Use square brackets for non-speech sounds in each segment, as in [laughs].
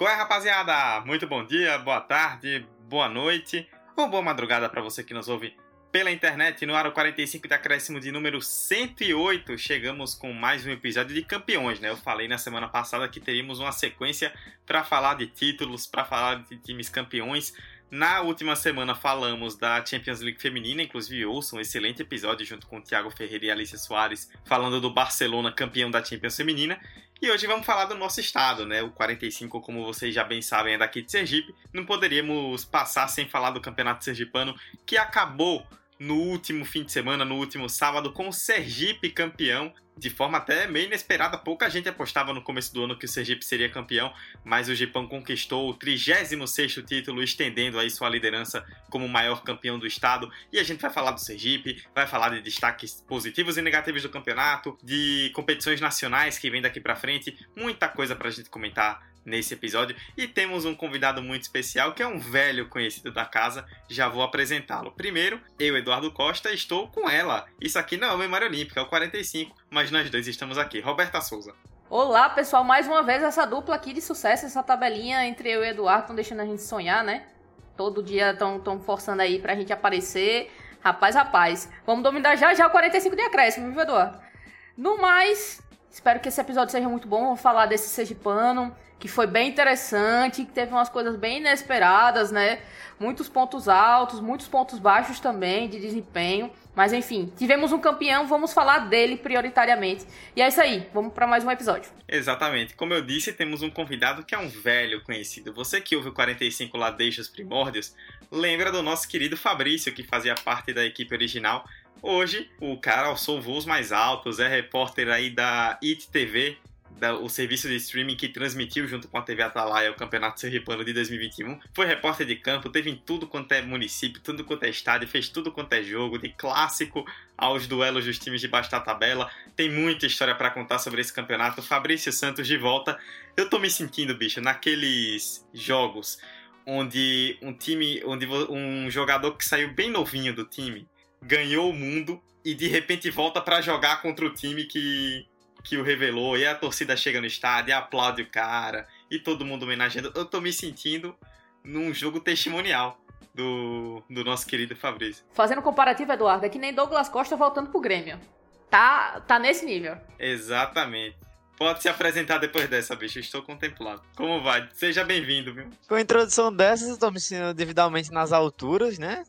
Qual é, rapaziada? Muito bom dia, boa tarde, boa noite ou boa madrugada para você que nos ouve pela internet. No Aro 45 de acréscimo de número 108, chegamos com mais um episódio de campeões, né? Eu falei na semana passada que teríamos uma sequência para falar de títulos, para falar de times campeões. Na última semana falamos da Champions League feminina, inclusive ouçam um excelente episódio junto com o Thiago Ferreira e Alicia Soares, falando do Barcelona campeão da Champions feminina. E hoje vamos falar do nosso estado, né? O 45, como vocês já bem sabem, é daqui de Sergipe. Não poderíamos passar sem falar do Campeonato Sergipano, que acabou no último fim de semana, no último sábado, com o Sergipe campeão, de forma até meio inesperada. Pouca gente apostava no começo do ano que o Sergipe seria campeão, mas o Gipão conquistou o 36º título, estendendo aí sua liderança como o maior campeão do estado. E a gente vai falar do Sergipe, vai falar de destaques positivos e negativos do campeonato, de competições nacionais que vem daqui para frente, muita coisa pra gente comentar nesse episódio e temos um convidado muito especial que é um velho conhecido da casa. Já vou apresentá-lo. Primeiro, eu, Eduardo Costa, estou com ela. Isso aqui não é uma memória olímpica, é o 45, mas nós dois estamos aqui. Roberta Souza. Olá, pessoal, mais uma vez essa dupla aqui de sucesso, essa tabelinha entre eu e Eduardo estão deixando a gente sonhar, né? Todo dia estão forçando aí pra gente aparecer. Rapaz, rapaz, vamos dominar já já o 45 de acréscimo, viu, Eduardo? No mais, espero que esse episódio seja muito bom. Vamos falar desse Sergipano, que foi bem interessante, que teve umas coisas bem inesperadas, né? Muitos pontos altos, muitos pontos baixos também de desempenho. Mas enfim, tivemos um campeão, vamos falar dele prioritariamente. E é isso aí, vamos para mais um episódio. Exatamente. Como eu disse, temos um convidado que é um velho conhecido. Você que ouve o 45 lá desde os primórdios, lembra do nosso querido Fabrício, que fazia parte da equipe original. Hoje, o cara alçou voos mais altos, é repórter aí da IT TV, da, o serviço de streaming que transmitiu junto com a TV Atalaia o Campeonato Sergipano de 2021. Foi repórter de campo, teve em tudo quanto é município, tudo quanto é estádio, fez tudo quanto é jogo, de clássico aos duelos dos times de baixo da tabela. Tem muita história para contar sobre esse campeonato. Fabrício Santos de volta. Eu tô me sentindo, bicho, naqueles jogos onde um time, onde um jogador que saiu bem novinho do time ganhou o mundo e de repente volta para jogar contra o time que que o revelou, e a torcida chega no estádio e aplaude o cara, e todo mundo homenageando. Eu tô me sentindo num jogo testemunial do, do nosso querido Fabrício. Fazendo comparativo, Eduardo, é que nem Douglas Costa voltando pro Grêmio. Tá, tá nesse nível. Exatamente. Pode se apresentar depois dessa, bicho. Estou contemplado. Como vai? Seja bem-vindo, viu? Com a introdução dessas, eu tô me sentindo devidamente nas alturas, né?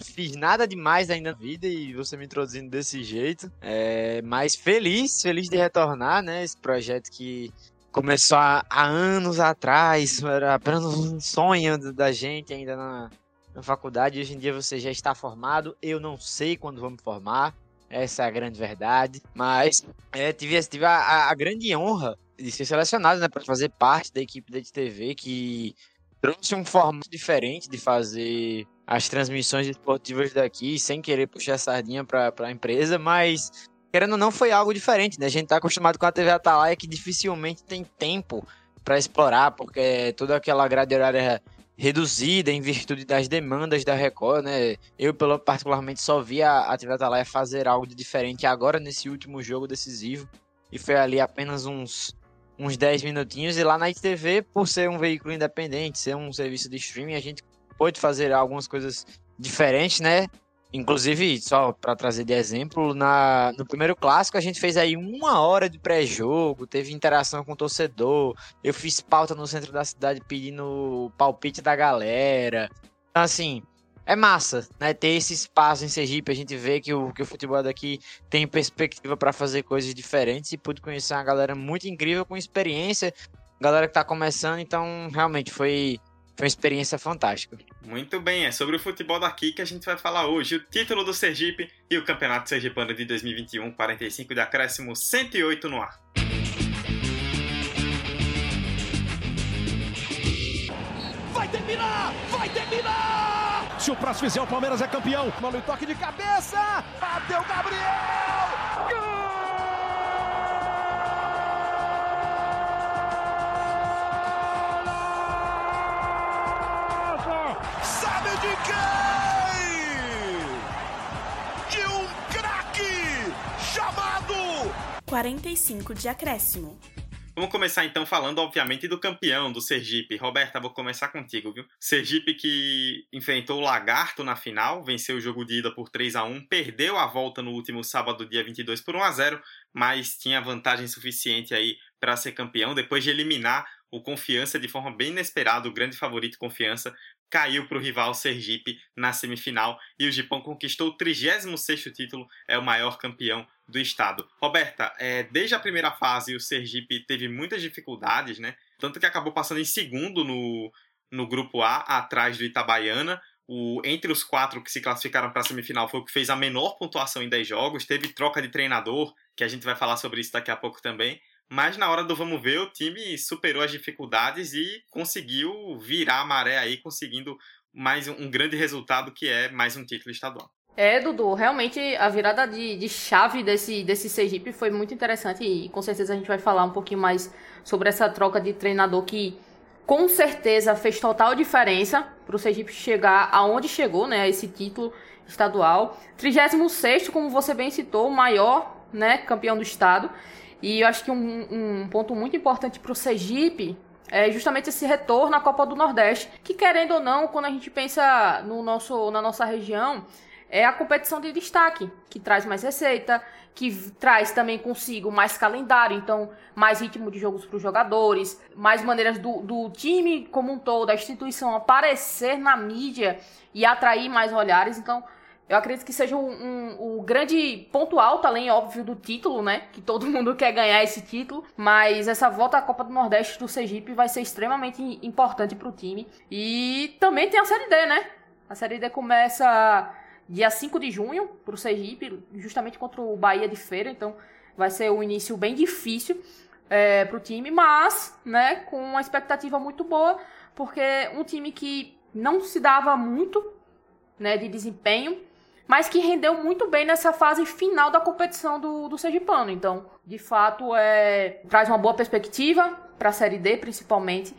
Fiz nada demais ainda na vida e você me introduzindo desse jeito. É, mas feliz, feliz de retornar, né? Esse projeto que começou há, há anos atrás, era apenas um sonho da gente ainda na, na faculdade. Hoje em dia você já está formado. Eu não sei quando vou me formar. Essa é a grande verdade. Mas é, tive, tive a, a, grande honra de ser selecionado né, para fazer parte da equipe da TV que trouxe um formato diferente de fazer as transmissões esportivas daqui, sem querer puxar a sardinha para a empresa, mas querendo ou não, foi algo diferente. Né? A gente está acostumado com a TV Atalaia que dificilmente tem tempo para explorar, porque toda aquela grade horária reduzida em virtude das demandas da Record, né? Eu, pelo, particularmente, só vi a, a TV Atalaia fazer algo de diferente agora nesse último jogo decisivo. E foi ali apenas uns, uns 10 minutinhos. E lá na ITV, por ser um veículo independente, ser um serviço de streaming, a gente pôde fazer algumas coisas diferentes, né? Inclusive, só para trazer de exemplo, na, no primeiro clássico a gente fez aí uma hora de pré-jogo, teve interação com o torcedor, eu fiz pauta no centro da cidade pedindo palpite da galera. Então, assim, é massa, né? Ter esse espaço em Sergipe, a gente vê que o, que o futebol daqui tem perspectiva para fazer coisas diferentes e pude conhecer uma galera muito incrível com experiência, galera que tá começando, então realmente foi foi uma experiência fantástica. Muito bem, é sobre o futebol daqui que a gente vai falar hoje. O título do Sergipe e o Campeonato Sergipano de 2021, 45 de acréscimo, 108 no ar. Vai terminar! Vai terminar! Se o próximo fizer, o Palmeiras é campeão. Mano, toque de cabeça! Bateu Gabriel! De quem? De um craque chamado 45 de acréscimo. Vamos começar então falando, obviamente, do campeão do Sergipe. Roberta, vou começar contigo, viu? Sergipe que enfrentou o Lagarto na final, venceu o jogo de ida por 3 a 1 perdeu a volta no último sábado, dia 22, por 1 a 0 mas tinha vantagem suficiente aí para ser campeão, depois de eliminar o Confiança de forma bem inesperada, o grande favorito Confiança, caiu para o rival Sergipe na semifinal e o Gipão conquistou o 36º título, é o maior campeão do estado. Roberta, é, desde a primeira fase o Sergipe teve muitas dificuldades, né? Tanto que acabou passando em segundo no, no grupo A, atrás do Itabaiana. O, entre os quatro que se classificaram para a semifinal foi o que fez a menor pontuação em 10 jogos. Teve troca de treinador, que a gente vai falar sobre isso daqui a pouco também. Mas na hora do vamos ver, o time superou as dificuldades e conseguiu virar a maré aí, conseguindo mais um, grande resultado que é mais um título estadual. É, Dudu, realmente a virada de, de chave desse, desse Sergipe foi muito interessante e com certeza a gente vai falar um pouquinho mais sobre essa troca de treinador que com certeza fez total diferença para o Sergipe chegar aonde chegou, né, esse título estadual. 36 como você bem citou, o maior, né, campeão do estado. E eu acho que um, um ponto muito importante para o Sergipe é justamente esse retorno à Copa do Nordeste, que querendo ou não, quando a gente pensa no nosso, na nossa região, é a competição de destaque, que traz mais receita, que traz também consigo mais calendário, então mais ritmo de jogos para os jogadores, mais maneiras do, do time como um todo, da instituição aparecer na mídia e atrair mais olhares. Então, eu acredito que seja um, um, um, grande ponto alto, além, óbvio, do título, né? Que todo [laughs] mundo quer ganhar esse título. Mas essa volta à Copa do Nordeste do Sergipe vai ser extremamente importante para o time. E também tem a Série D, né? A Série D começa dia 5 de junho para o Sergipe, justamente contra o Bahia de Feira. Então vai ser um início bem difícil é, para o time, mas né, com uma expectativa muito boa, porque um time que não se dava muito né, de desempenho mas que rendeu muito bem nessa fase final da competição do, do Sergipano. Então, de fato, é, traz uma boa perspectiva para a Série D, principalmente.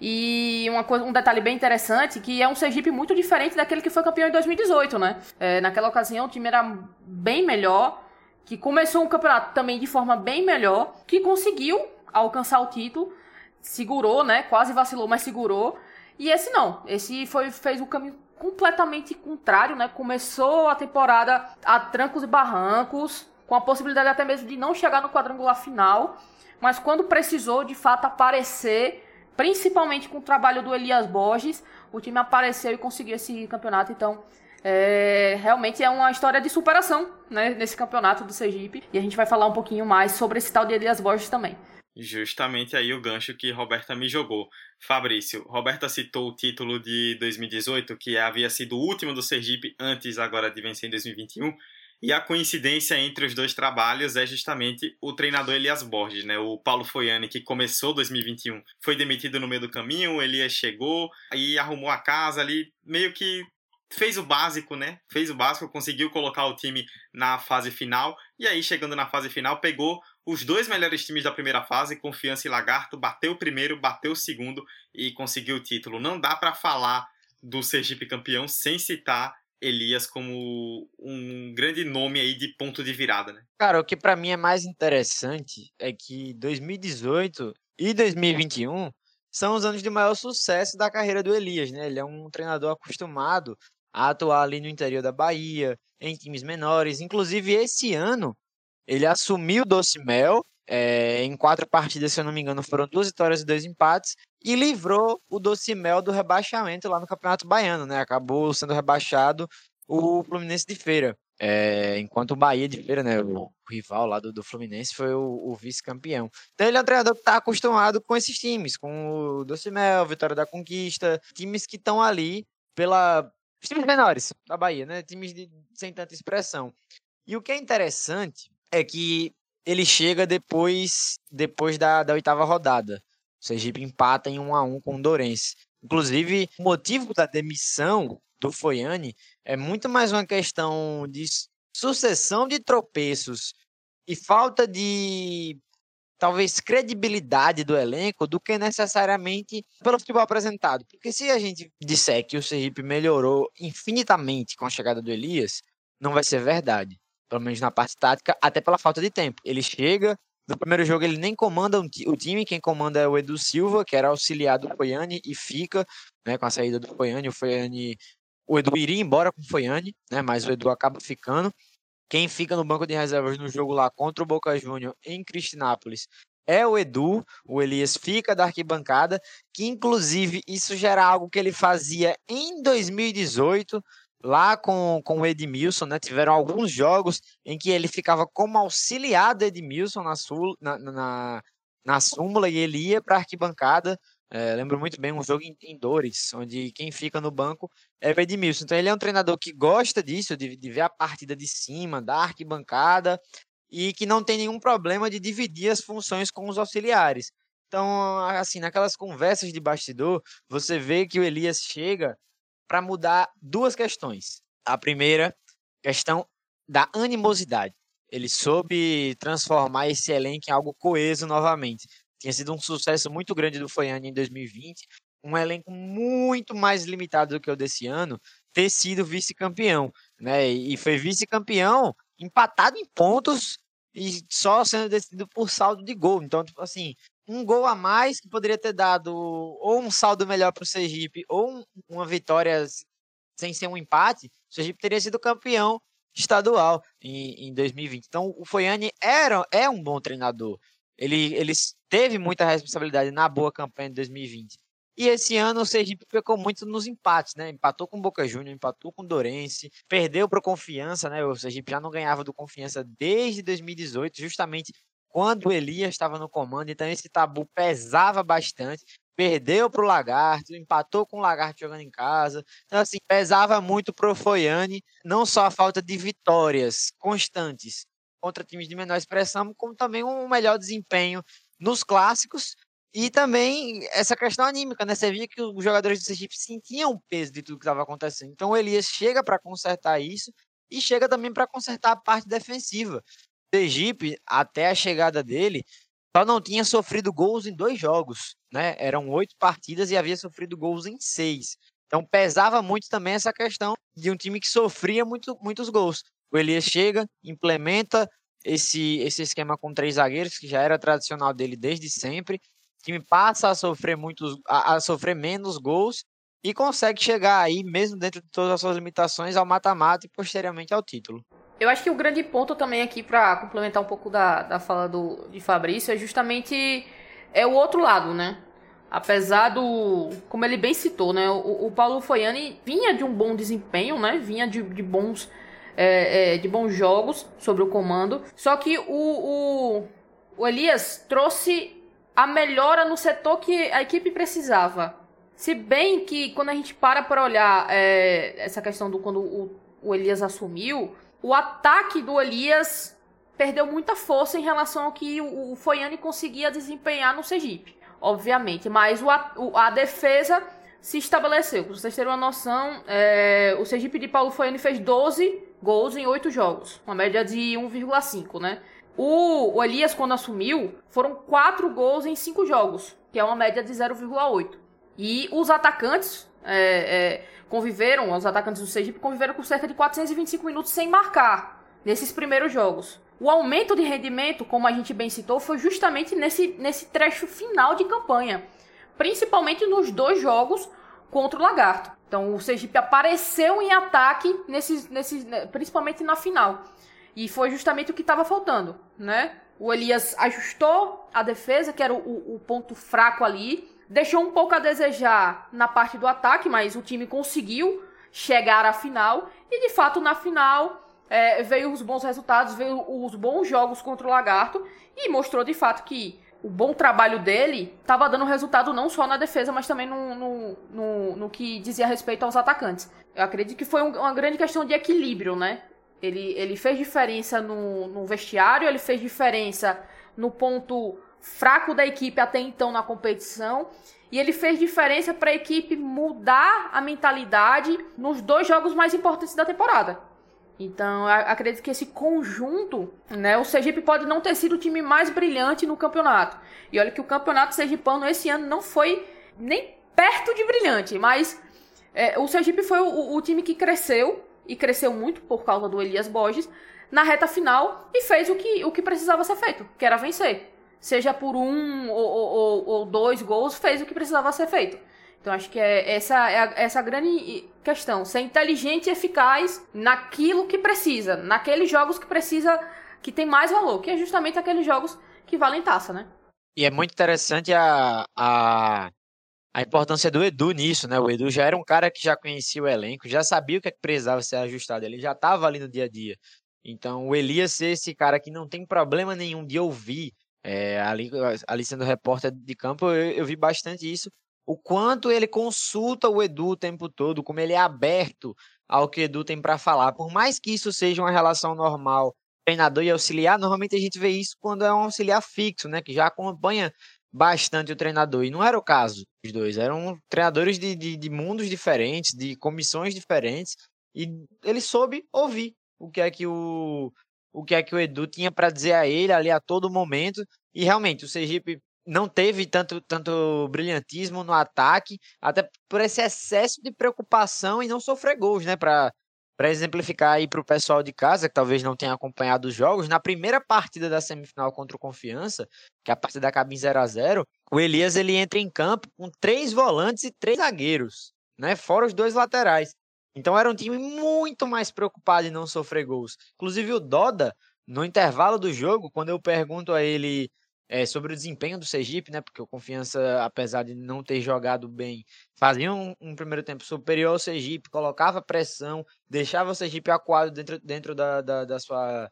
E uma coisa, um detalhe bem interessante, que é um Sergipe muito diferente daquele que foi campeão em 2018, né? É, naquela ocasião o time era bem melhor, que começou um campeonato também de forma bem melhor, que conseguiu alcançar o título, segurou, né? Quase vacilou, mas segurou. E esse não, esse foi fez o caminho completamente contrário, né? Começou a temporada a trancos e barrancos, com a possibilidade até mesmo de não chegar no quadrangular final, mas quando precisou de fato aparecer, principalmente com o trabalho do Elias Borges, o time apareceu e conseguiu esse campeonato. Então, é, realmente é uma história de superação né, nesse campeonato do Sergipe. E a gente vai falar um pouquinho mais sobre esse tal de Elias Borges também. Justamente aí o gancho que Roberta me jogou. Fabrício, Roberta citou o título de 2018, que havia sido o último do Sergipe antes agora de vencer em 2021. E a coincidência entre os dois trabalhos é justamente o treinador Elias Borges, né? O Paulo Foiane, que começou 2021, foi demitido no meio do caminho, Elias chegou e arrumou a casa ali, meio que fez o básico, né? Fez o básico, conseguiu colocar o time na fase final. E aí, chegando na fase final, pegou os dois melhores times da primeira fase, Confiança e Lagarto, bateu o primeiro, bateu o segundo e conseguiu o título. Não dá para falar do Sergipe campeão sem citar Elias como um grande nome aí de ponto de virada, né? Cara, o que para mim é mais interessante é que 2018 e 2021 são os anos de maior sucesso da carreira do Elias, né? Ele é um treinador acostumado a atuar ali no interior da Bahia, em times menores. Inclusive, esse ano, ele assumiu o Doce Mel. É, em quatro partidas, se eu não me engano, foram duas vitórias e dois empates. E livrou o Doce Mel do rebaixamento lá no Campeonato Baiano, né? Acabou sendo rebaixado o Fluminense de Feira. É, enquanto o Bahia de Feira, né, o rival lá do, do Fluminense, foi o, o vice-campeão. Então ele é um treinador que está acostumado com esses times, com o Doce Mel, Vitória da Conquista, times que estão ali pela times menores da Bahia, né? Times de, sem tanta expressão. E o que é interessante é que ele chega depois depois da, da oitava rodada. O Sergipe empata em 1 a 1 com o Dourense. Inclusive, o motivo da demissão do Foiane é muito mais uma questão de sucessão de tropeços e falta de talvez credibilidade do elenco do que necessariamente pelo futebol apresentado. Porque se a gente disser que o Sergipe melhorou infinitamente com a chegada do Elias, não vai ser verdade. Pelo menos na parte tática, até pela falta de tempo. Ele chega No primeiro jogo ele nem comanda o time, quem comanda é o Edu Silva, que era auxiliar do Foiane e fica, né, com a saída do Foiane, o Foiane, o Edu iria embora com o Foiane, né, mas o Edu acaba ficando. Quem fica no banco de reservas no jogo lá contra o Boca Juniors em Cristinápolis é o Edu, o Elias fica da arquibancada, que inclusive isso já era algo que ele fazia em 2018, lá com, com o Edmilson, né? Tiveram alguns jogos em que ele ficava como auxiliar do Edmilson na, sul, na, na, na súmula e ele ia para a arquibancada. É, lembro muito bem um jogo em, em, Dores, onde quem fica no banco é o Edmilson. Então ele é um treinador que gosta disso, de, de ver a partida de cima, da arquibancada, e que não tem nenhum problema de dividir as funções com os auxiliares. Então, assim, naquelas conversas de bastidor, você vê que o Elias chega para mudar duas questões. A primeira, questão da animosidade. Ele soube transformar esse elenco em algo coeso novamente. Tinha sido um sucesso muito grande do Foiane em 2020, um elenco muito mais limitado do que o desse ano, ter sido vice-campeão, né? E foi vice-campeão empatado em pontos e só sendo decidido por saldo de gol. Então, tipo assim, um gol a mais que poderia ter dado ou um saldo melhor para o Sergipe ou um, uma vitória sem ser um empate, o Sergipe teria sido campeão estadual em, em 2020. Então o Foiane era, é um bom treinador. Ele, ele teve muita responsabilidade na boa campanha de 2020. E esse ano o Sergipe pecou muito nos empates, né? Empatou com o Boca Juniors, empatou com o Dorense, perdeu para o Confiança, né? O Sergipe já não ganhava do Confiança desde 2018, justamente quando Elias estava no comando, então esse tabu pesava bastante. Perdeu para o Lagarto, empatou com o Lagarto jogando em casa. Então, assim, pesava muito para o Foiane, não só a falta de vitórias constantes contra times de menor expressão, como também um melhor desempenho nos clássicos e também essa questão anímica, né? Você via que os jogadores do Sergipe sentiam o peso de tudo que estava acontecendo. Então o Elias chega para consertar isso e chega também para consertar a parte defensiva. Sergipe, até a chegada dele, só não tinha sofrido gols em dois jogos, né? Eram oito partidas e havia sofrido gols em seis. Então pesava muito também essa questão de um time que sofria muito, muitos gols. O Elias chega, implementa esse, esse esquema com três zagueiros, que já era tradicional dele desde sempre. O time passa a sofrer, muitos, a, a sofrer menos gols e consegue chegar aí, mesmo dentro de todas as suas limitações, ao mata-mata e posteriormente ao título. Eu acho que o grande ponto também aqui, para complementar um pouco da, da fala do, de Fabrício, é justamente é o outro lado, né? Apesar do. Como ele bem citou, né? O, o Paulo Foiani vinha de um bom desempenho, né? Vinha de, de bons. É, é, de bons jogos sobre o comando. Só que o, o, o Elias trouxe a melhora no setor que a equipe precisava. Se bem que quando a gente para para olhar é, essa questão do quando o, o Elias assumiu, o ataque do Elias perdeu muita força em relação ao que o, o Foiane conseguia desempenhar no Sergipe, obviamente. Mas o, a, o, a defesa se estabeleceu. Para vocês terem uma noção, é, o Sergipe de Paulo Foiane fez 12 gols em 8 jogos, uma média de 1,5, né? O, o, Elias, quando assumiu, foram 4 gols em 5 jogos, que é uma média de 0,8. E os atacantes, é, é, conviveram, os atacantes do Sergipe conviveram com cerca de 425 minutos sem marcar nesses primeiros jogos. O aumento de rendimento, como a gente bem citou, foi justamente nesse, nesse trecho final de campanha, principalmente nos dois jogos contra o Lagarto. Então o Sergipe apareceu em ataque nesses, nesses, né, principalmente na final. E foi justamente o que estava faltando, né? O Elias ajustou a defesa, que era o, o ponto fraco ali, Deixou um pouco a desejar na parte do ataque, mas o time conseguiu chegar à final. E de fato, na final, é, veio os bons resultados, veio os bons jogos contra o Lagarto. E mostrou de fato que o bom trabalho dele estava dando resultado não só na defesa, mas também no, no, no, no, que dizia respeito aos atacantes. Eu acredito que foi um, uma grande questão de equilíbrio, né? Ele, ele fez diferença no, no vestiário, ele fez diferença no ponto fraco da equipe até então na competição. E ele fez diferença para a equipe mudar a mentalidade nos dois jogos mais importantes da temporada. Então, acredito que esse conjunto, né, o Sergipe pode não ter sido o time mais brilhante no campeonato. E olha que o campeonato sergipano esse ano não foi nem perto de brilhante, mas é, o Sergipe foi o, o time que cresceu, e cresceu muito por causa do Elias Borges, na reta final e fez o que, o que precisava ser feito, que era vencer. Seja por um ou, ou, ou dois gols, fez o que precisava ser feito. Então acho que é essa é a, essa grande questão, ser inteligente e eficaz naquilo que precisa, naqueles jogos que precisa que tem mais valor, que é justamente aqueles jogos que valem taça, né? E é muito interessante a, a, a importância do Edu nisso, né? O Edu já era um cara que já conhecia o elenco, já sabia o que, é que precisava ser ajustado, ele já estava ali no dia a dia. Então o Elias ser esse cara que não tem problema nenhum de ouvir, é, ali, ali sendo repórter de campo, eu, eu vi bastante isso o quanto ele consulta o Edu o tempo todo, como ele é aberto ao que o Edu tem para falar. Por mais que isso seja uma relação normal, treinador e auxiliar, normalmente a gente vê isso quando é um auxiliar fixo, né, que já acompanha bastante o treinador. E não era o caso dos dois, eram treinadores de, de, de mundos diferentes, de comissões diferentes, e ele soube ouvir o que é que o, o que é que o Edu tinha para dizer a ele ali a todo momento. E realmente, o Sergipe não teve tanto, tanto brilhantismo no ataque, até por esse excesso de preocupação e não sofrer gols, né? Para exemplificar aí para o pessoal de casa, que talvez não tenha acompanhado os jogos, na primeira partida da semifinal contra o Confiança, que é a partida da cabine 0 a 0 o Elias ele entra em campo com três volantes e três zagueiros, né? Fora os dois laterais. Então era um time muito mais preocupado em não sofrer gols. Inclusive o Doda, no intervalo do jogo, quando eu pergunto a ele é, sobre o desempenho do Sergipe, né? Porque o Confiança, apesar de não ter jogado bem, fazia um, um, primeiro tempo superior ao Sergipe, colocava pressão, deixava o Sergipe acuado dentro, dentro da, da, da sua,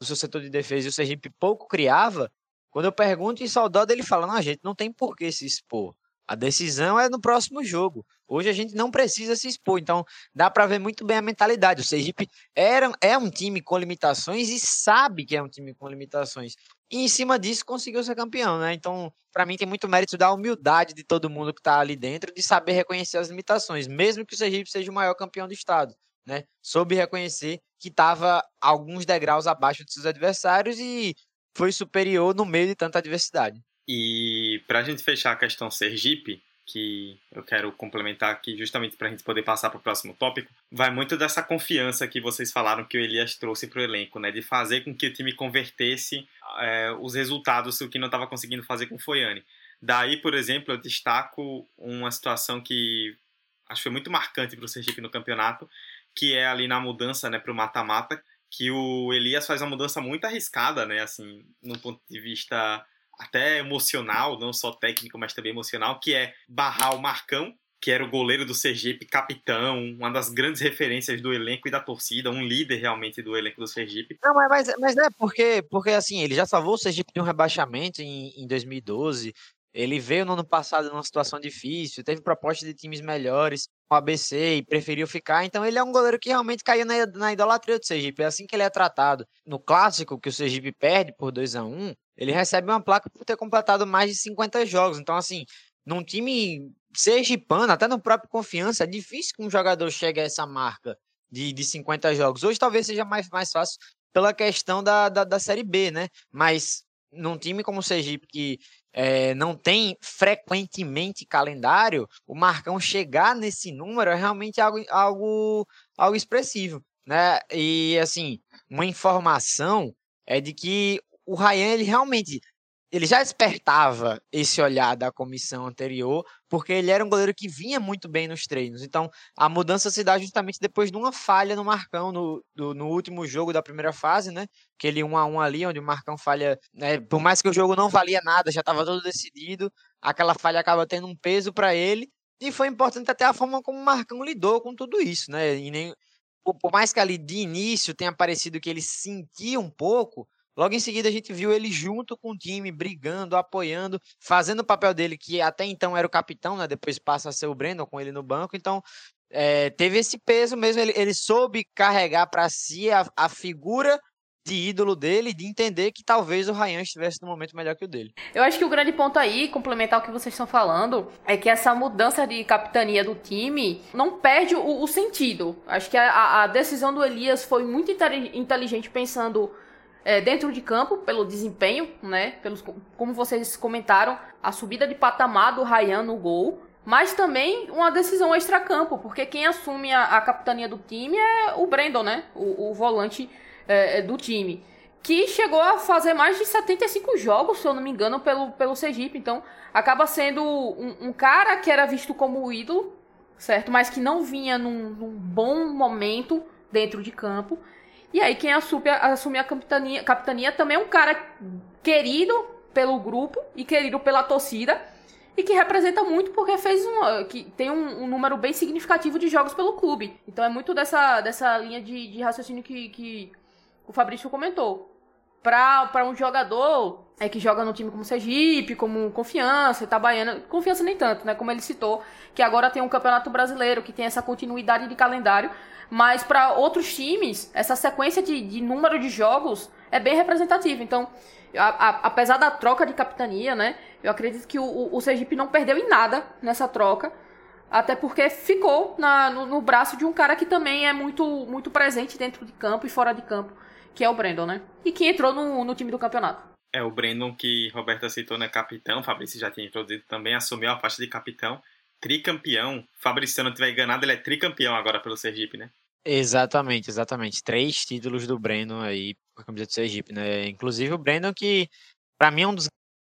do seu setor de defesa e o Sergipe pouco criava. Quando eu pergunto em saudade, ele fala: não, a gente não tem por que se expor. A decisão é no próximo jogo. Hoje a gente não precisa se expor, então dá para ver muito bem a mentalidade. O Sergipe era, é um time com limitações e sabe que é um time com limitações. E em cima disso conseguiu ser campeão, né? Então, para mim tem muito mérito da humildade de todo mundo que está ali dentro de saber reconhecer as limitações, mesmo que o Sergipe seja o maior campeão do estado, né? Soube reconhecer que estava alguns degraus abaixo dos seus adversários e foi superior no meio de tanta adversidade. E para a gente fechar a questão Sergipe, que eu quero complementar aqui justamente para a gente poder passar para o próximo tópico, vai muito dessa confiança que vocês falaram que o Elias trouxe para o elenco, né? De fazer com que o time convertesse é, os resultados, o que não estava conseguindo fazer com o Foiane. Daí, por exemplo, eu destaco uma situação que acho que foi muito marcante para o Sergipe no campeonato, que é ali na mudança né, para o mata-mata, que o Elias faz uma mudança muito arriscada, né? Assim, no ponto de vista até emocional, não só técnico, mas também emocional, que é barrar o Marcão, que era o goleiro do Sergipe, capitão, uma das grandes referências do elenco e da torcida, um líder realmente do elenco do Sergipe. Não, mas, mas, é porque, porque assim, ele já salvou o Sergipe de um rebaixamento em, em 2012, ele veio no ano passado numa situação difícil, teve proposta de times melhores o ABC e preferiu ficar. Então ele é um goleiro que realmente caiu na, na idolatria do Sergipe. É assim que ele é tratado. No clássico, que o Sergipe perde por 2 a 1 ele recebe uma placa por ter completado mais de 50 jogos. Então, assim, num time sergipano, até no próprio Confiança, é difícil que um jogador chegue a essa marca de, de 50 jogos. Hoje talvez seja mais, mais fácil pela questão da, da, da Série B, né? Mas num time como o Sergipe, que é, não tem frequentemente calendário, o Marcão chegar nesse número é realmente algo, algo, algo expressivo, né? E, assim, uma informação é de que o Ryan, ele realmente ele já despertava esse olhar da comissão anterior, porque ele era um goleiro que vinha muito bem nos treinos. Então, a mudança se dá justamente depois de uma falha no Marcão, no, do, no último jogo da primeira fase, né? Aquele 1 a 1 ali, onde o Marcão falha, né? por mais que o jogo não valia nada, já estava todo decidido, aquela falha acaba tendo um peso para ele, e foi importante até a forma como o Marcão lidou com tudo isso, né? Nem, por, por mais que ali de início tenha parecido que ele sentia um pouco, Logo em seguida, a gente viu ele junto com o time, brigando, apoiando, fazendo o papel dele, que até então era o capitão, né? Depois passa a ser o Brandon com ele no banco. Então, é, teve esse peso mesmo. Ele, ele soube carregar para si a, a figura de ídolo dele, de entender que talvez o Ryan estivesse no momento melhor que o dele. Eu acho que o grande ponto aí, complementar o que vocês estão falando, é que essa mudança de capitania do time não perde o, o sentido. Acho que a, a, decisão do Elias foi muito inteligente pensando é, dentro de campo, pelo desempenho, né? Pelos, como vocês comentaram, a subida de patamar do Ryan no gol. Mas também uma decisão extra-campo, porque quem assume a, a, capitania do time é o Brandon, né? O, o volante é, é, do time. Que chegou a fazer mais de 75 jogos, se eu não me engano, pelo, pelo Sergipe. Então, acaba sendo um, um cara que era visto como ídolo, certo? Mas que não vinha num, num bom momento dentro de campo. E aí, quem assume, assume a capitania, capitania também é um cara querido pelo grupo e querido pela torcida e que representa muito porque fez um que tem um, um, número bem significativo de jogos pelo clube. Então é muito dessa, dessa linha de, de raciocínio que, que o Fabrício comentou. Para um jogador é que joga no time como Sergipe, como Confiança, Itabaiana, Confiança nem tanto, né? Como ele citou, que agora tem um Campeonato Brasileiro, que tem essa continuidade de calendário. Mas para outros times, essa sequência de, de número de jogos é bem representativa. Então, a, a, apesar da troca de capitania, né? Eu acredito que o, o Sergipe não perdeu em nada nessa troca. Até porque ficou na, no, no, braço de um cara que também é muito, muito presente dentro de campo e fora de campo, que é o Brandon, né? E que entrou no, no time do campeonato. É, o Brandon que Roberto citou, né? Capitão, Fabrício já tinha introduzido também, assumiu a faixa de capitão, tricampeão. Fabrício, se eu não estiver enganado, ele é tricampeão agora pelo Sergipe, né? Exatamente, exatamente. Três títulos do Brandon aí com a camisa do Sergipe, né? Inclusive o Brandon que, para mim, é um dos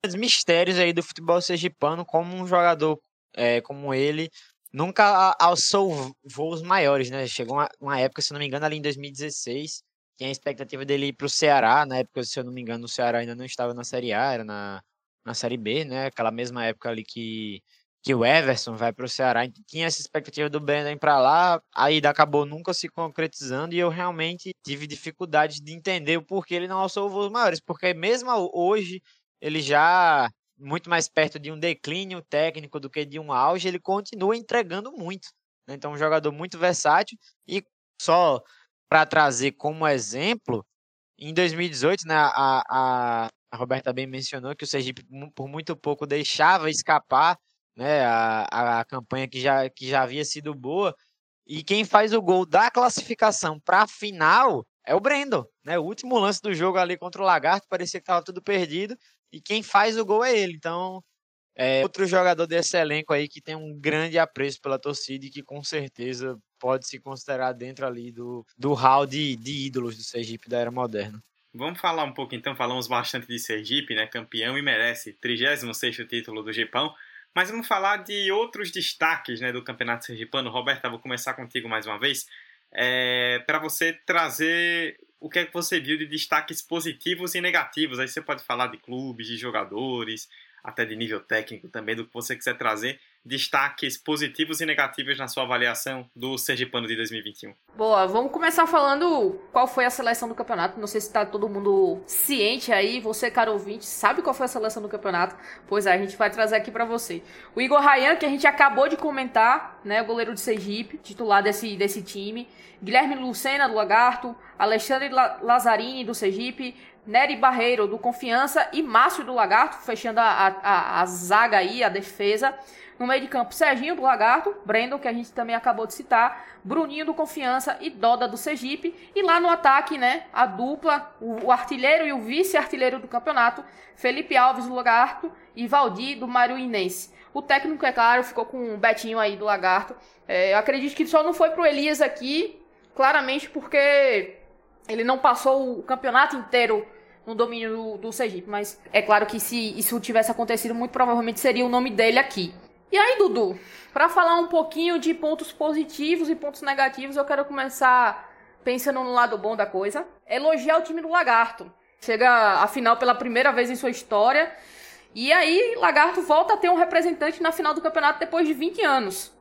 grandes mistérios aí do futebol sergipano, como um jogador é, como ele nunca alçou voos maiores, né? Chegou uma, uma, época, se não me engano, ali em 2016, tinha a expectativa dele ir para o Ceará, na época, se eu não me engano, o Ceará ainda não estava na Série A, era na, na Série B, né? Aquela mesma época ali que que o Everson vai para o Ceará. Então, tinha essa expectativa do Brandon para lá, a ida acabou nunca se concretizando e eu realmente tive dificuldade de entender o porquê ele não alçou voos maiores, porque mesmo hoje ele já muito mais perto de um declínio técnico do que de um auge, ele continua entregando muito. Né? Então, um jogador muito versátil e só para trazer como exemplo, em 2018, né, a, a, a Roberta bem mencionou que o Sergipe por muito pouco deixava escapar né? A, a campanha que já, que já havia sido boa. E quem faz o gol da classificação para a final é o Brendo, né? O último lance do jogo ali contra o Lagarto parecia que estava tudo perdido e quem faz o gol é ele. Então, é outro jogador desse elenco aí que tem um grande apreço pela torcida e que com certeza pode se considerar dentro ali do, do hall de, de ídolos do Sergipe da era moderna. Vamos falar um pouco então, falamos bastante de Sergipe, né? Campeão e merece 36 título do Gipão. Mas vamos falar de outros destaques né, do Campeonato Sergipano. Roberta, vou começar contigo mais uma vez. É, para você trazer o que é que você viu de destaques positivos e negativos. Aí você pode falar de clubes, de jogadores, até de nível técnico também, do que você quiser trazer destaques positivos e negativos na sua avaliação do Sergipano de 2021. Boa, vamos começar falando qual foi a seleção do campeonato. Não sei se está todo mundo ciente aí, você, caro ouvinte, sabe qual foi a seleção do campeonato? Pois é, a gente vai trazer aqui para você. O Igor Rayan, que a gente acabou de comentar, né, o goleiro de Sergipe, titular desse, desse time. Guilherme Lucena, do Lagarto. Alexandre Lazzarini, do Sergipe. Nery Barreiro, do Confiança. E Márcio, do Lagarto, fechando a, a, a zaga aí, a defesa. No meio de campo, Serginho do Lagarto, Brandon, que a gente também acabou de citar, Bruninho do Confiança e Doda do Sergipe. E lá no ataque, né, a dupla, o, o artilheiro e o vice-artilheiro do campeonato, Felipe Alves do Lagarto e Valdir do Maruinense. O técnico, é claro, ficou com o Betinho aí do Lagarto. É, eu acredito que só não foi pro Elias aqui, claramente porque ele não passou o campeonato inteiro no domínio do, do Sergipe. Mas é claro que se isso tivesse acontecido, muito provavelmente seria o nome dele aqui. E aí, Dudu, para falar um pouquinho de pontos positivos e pontos negativos, eu quero começar pensando no lado bom da coisa. Elogiar o time do Lagarto. Chega à final pela primeira vez em sua história. E aí, Lagarto volta a ter um representante na final do campeonato depois de 20 anos.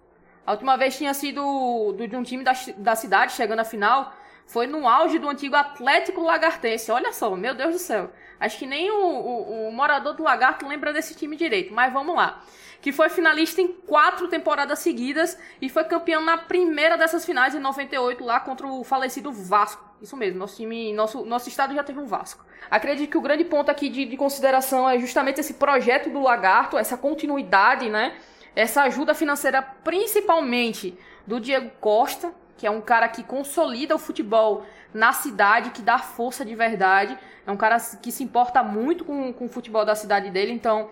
A última vez tinha sido de um time da, da cidade chegando à final. Foi no auge do antigo Atlético Lagartense. Olha só, meu Deus do céu. Acho que nem o, o, o morador do Lagarto lembra desse time direito. Mas vamos lá que foi finalista em quatro temporadas seguidas e foi campeão na primeira dessas finais em 98 lá contra o falecido Vasco. Isso mesmo, nosso time, nosso, nosso estado já teve um Vasco. Acredito que o grande ponto aqui de, de consideração é justamente esse projeto do Lagarto, essa continuidade, né? Essa ajuda financeira, principalmente do Diego Costa, que é um cara que consolida o futebol na cidade, que dá força de verdade. É um cara que se importa muito com, com o futebol da cidade dele, então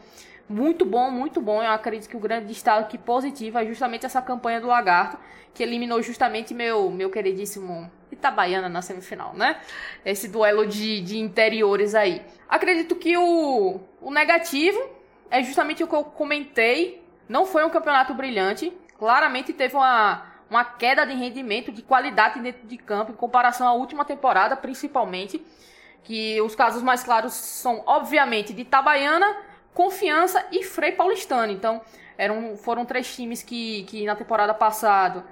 muito bom, muito bom. Eu acredito que o grande destaque positivo é justamente essa campanha do Lagarto, que eliminou justamente meu, meu queridíssimo Itabaiana na semifinal, né? Esse duelo de, de interiores aí. Acredito que o, o negativo é justamente o que eu comentei. Não foi um campeonato brilhante. Claramente teve uma, uma queda de rendimento, de qualidade dentro de campo, em comparação à última temporada, principalmente. Que os casos mais claros são, obviamente, de Itabaiana, Confiança e Frei Paulistano. Então, eram, foram três times que, que na temporada passada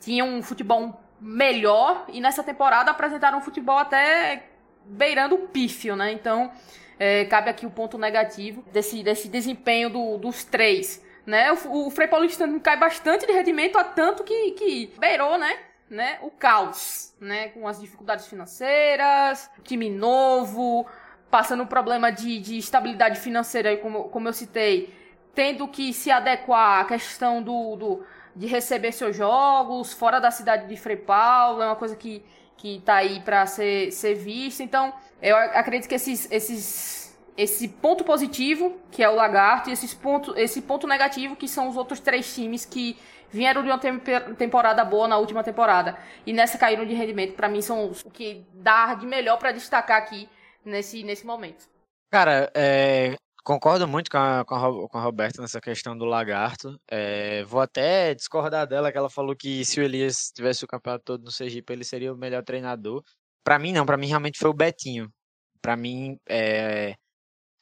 tinham um futebol melhor e nessa temporada apresentaram um futebol até beirando o pífio, né? Então, é, cabe aqui o ponto negativo desse, desse desempenho do, dos três. Né? O, o Frei Paulistano cai bastante de rendimento, a tanto que, que beirou, né? né? O caos, né? Com as dificuldades financeiras, time novo, passando um problema de, de estabilidade financeira, como, como eu citei, tendo que se adequar à questão do, do de receber seus jogos fora da cidade de Frei Paulo, é uma coisa que, que tá aí para ser, ser vista. Então, eu acredito que esses, esses, esse ponto positivo, que é o Lagarto, e esses ponto, esse ponto negativo, que são os outros três times que vieram de uma temporada boa na última temporada e nessa caíram de rendimento, para mim são os que dá de melhor para destacar aqui nesse, nesse momento. Cara, é, Concordo muito com a, com a, com a Roberta nessa questão do lagarto. É, vou até discordar dela, que ela falou que se o Elias tivesse o campeonato todo no Sergipe, ele seria o melhor treinador. Para mim, não, para mim realmente foi o Betinho. Para mim, é,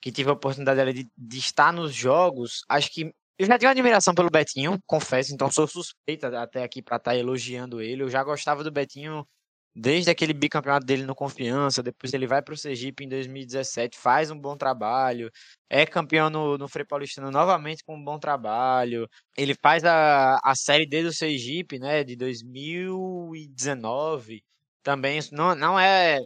que tive a oportunidade de, de estar nos jogos, acho que eu já tenho admiração pelo Betinho, confesso, então sou suspeita até aqui para estar tá elogiando ele. Eu já gostava do Betinho desde aquele bicampeonato dele no Confiança, depois ele vai para o Sergipe em 2017, faz um bom trabalho, é campeão no, no Frei Paulistano novamente com um bom trabalho, ele faz a, a Série D do Sergipe, né, de 2019, também não, não é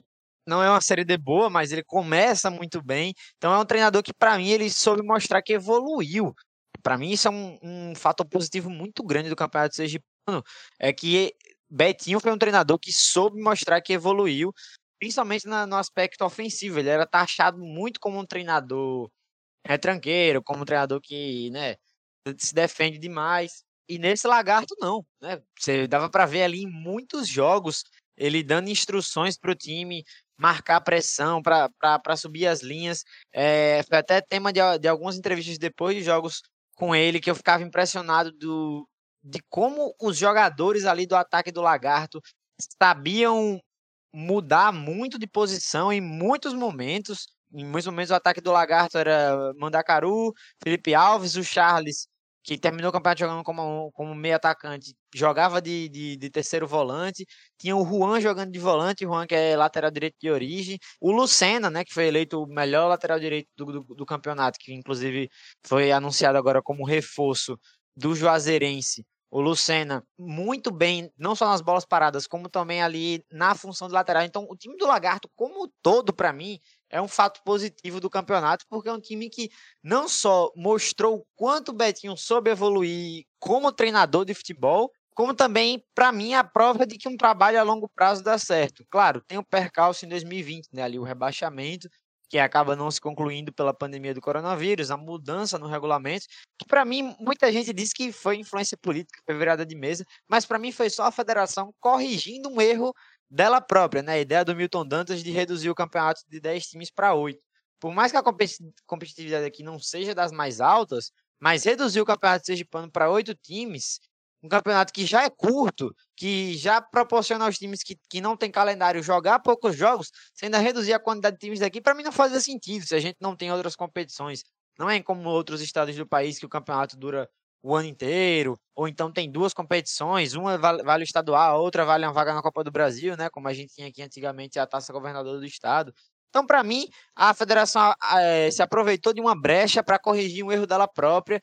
não é uma série D boa, mas ele começa muito bem. Então é um treinador que, para mim, ele soube mostrar que evoluiu. Para mim, isso é um, um fator positivo muito grande do Campeonato Sergipano. É que Betinho foi um treinador que soube mostrar que evoluiu, principalmente na, no aspecto ofensivo. Ele era taxado muito como um treinador retranqueiro, como um treinador que, né, se defende demais. E nesse lagarto não, né? Você dava para ver ali em muitos jogos ele dando instruções para o time marcar pressão para subir as linhas. É, foi até tema de, de algumas entrevistas depois de jogos com ele que eu ficava impressionado do, de como os jogadores ali do ataque do Lagarto sabiam mudar muito de posição em muitos momentos. Em muitos momentos o ataque do Lagarto era Mandacaru, Felipe Alves, o Charles, que terminou o campeonato jogando como, como meio atacante, jogava de, de, de, terceiro volante. Tinha o Juan jogando de volante, o Juan que é lateral direito de origem. O Lucena, né, que foi eleito o melhor lateral direito do, do, do campeonato, que inclusive foi anunciado agora como reforço do Juazeirense o Lucena muito bem, não só nas bolas paradas, como também ali na função de lateral. Então, o time do Lagarto, como todo, para mim, é um fato positivo do campeonato, porque é um time que não só mostrou quanto o Betinho soube evoluir como treinador de futebol, como também, para mim, a prova de que um trabalho a longo prazo dá certo. Claro, tem o percalço em 2020, né, ali o rebaixamento, que acaba não se concluindo pela pandemia do coronavírus, a mudança no regulamento, que para mim muita gente diz que foi influência política, foi virada de mesa, mas para mim foi só a federação corrigindo um erro dela própria, né? A ideia do Milton Dantas de reduzir o campeonato de 10 times para 8. Por mais que a competitividade aqui não seja das mais altas, mas reduzir o campeonato de Sergipano para 8 times um campeonato que já é curto, que já proporciona aos times que, que não tem calendário jogar poucos jogos, você ainda reduzir a quantidade de times daqui, para mim não faz sentido se a gente não tem outras competições. Não é como outros estados do país que o campeonato dura o ano inteiro, ou então tem duas competições, uma vale, o estadual, a outra vale uma vaga na Copa do Brasil, né? Como a gente tinha aqui antigamente a taça governador do estado. Então, para mim, a federação é, se aproveitou de uma brecha para corrigir um erro dela própria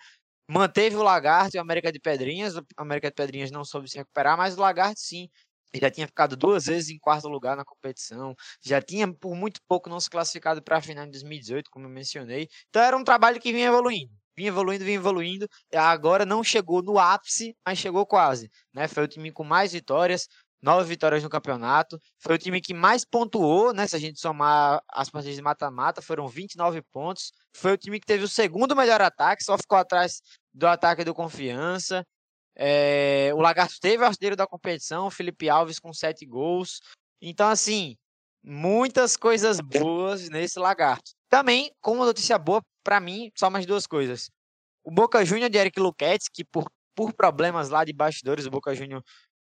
Manteve o Lagarto e o América de Pedrinhas. O América de Pedrinhas não soube se recuperar, mas o Lagarto sim. Já tinha ficado duas vezes em quarto lugar na competição. Já tinha, por muito pouco, não se classificado para a final em 2018, como eu mencionei. Então era um trabalho que vinha evoluindo. Vinha evoluindo, vinha evoluindo. Agora não chegou no ápice, mas chegou quase. Né? Foi o time com mais vitórias, nove vitórias no campeonato. Foi o time que mais pontuou, né? Se a gente somar as partidas de mata-mata, foram 29 pontos. Foi o time que teve o segundo melhor ataque, só ficou atrás do ataque do Confiança. É, o Lagarto teve o artilheiro da competição, Felipe Alves com sete gols. Então, assim, muitas coisas boas nesse Lagarto. Também, como notícia boa, para mim, só mais duas coisas. O Boca Júnior de Eric Luquete, que por, por problemas lá de bastidores, o Boca Júnior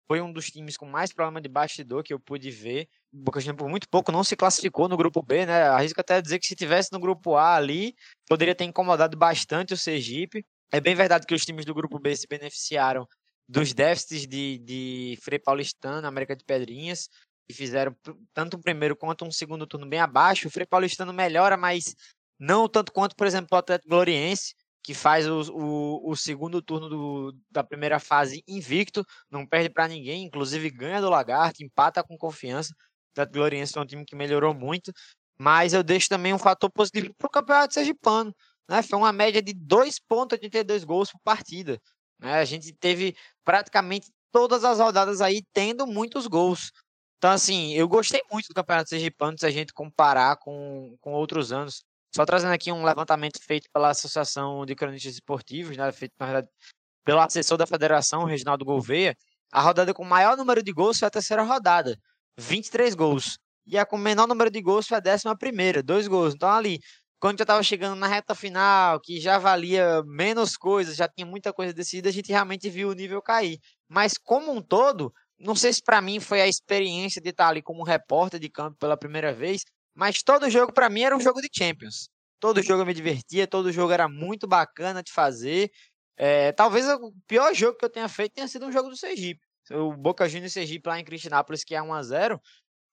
foi um dos times com mais problema de bastidor que eu pude ver. O Boca Juniors por muito pouco não se classificou no grupo B, né? Arrisco até dizer que se tivesse no grupo A ali, poderia ter incomodado bastante o Sergipe. É bem verdade que os times do grupo B se beneficiaram dos déficits de, de Frei Paulistano, América de Pedrinhas, que fizeram tanto um primeiro quanto um segundo turno bem abaixo. O Frei Paulistano melhora, mas não tanto quanto, por exemplo, o Atlético Gloriense, que faz o, o, o segundo turno do, da primeira fase invicto, não perde para ninguém, inclusive ganha do Lagarto, empata com confiança. O Gloriense é um time que melhorou muito, mas eu deixo também um fator positivo para o campeonato sergipano. Né? Foi uma média de 2,82 gols por partida. Né? A gente teve praticamente todas as rodadas aí tendo muitos gols. Então, assim, eu gostei muito do Campeonato Sergipano se a gente comparar com, com outros anos. Só trazendo aqui um levantamento feito pela Associação de Cronistas Esportivos, né, feito na verdade pelo assessor da federação, Reginaldo Gouveia, a rodada com maior número de gols foi a terceira rodada, 23 gols. E a com menor número de gols foi a décima primeira, dois gols. Então ali, quando já estava chegando na reta final, que já valia menos coisas, já tinha muita coisa decidida, a gente realmente viu o nível cair. Mas como um todo, não sei se para mim foi a experiência de estar ali como repórter de campo pela primeira vez, mas todo jogo para mim era um jogo de Champions. Todo jogo eu me divertia, todo jogo era muito bacana de fazer. É, talvez o pior jogo que eu tenha feito tenha sido um jogo do Sergipe. O Boca Juniors Sergipe lá em Cristianápolis, que é 1x0,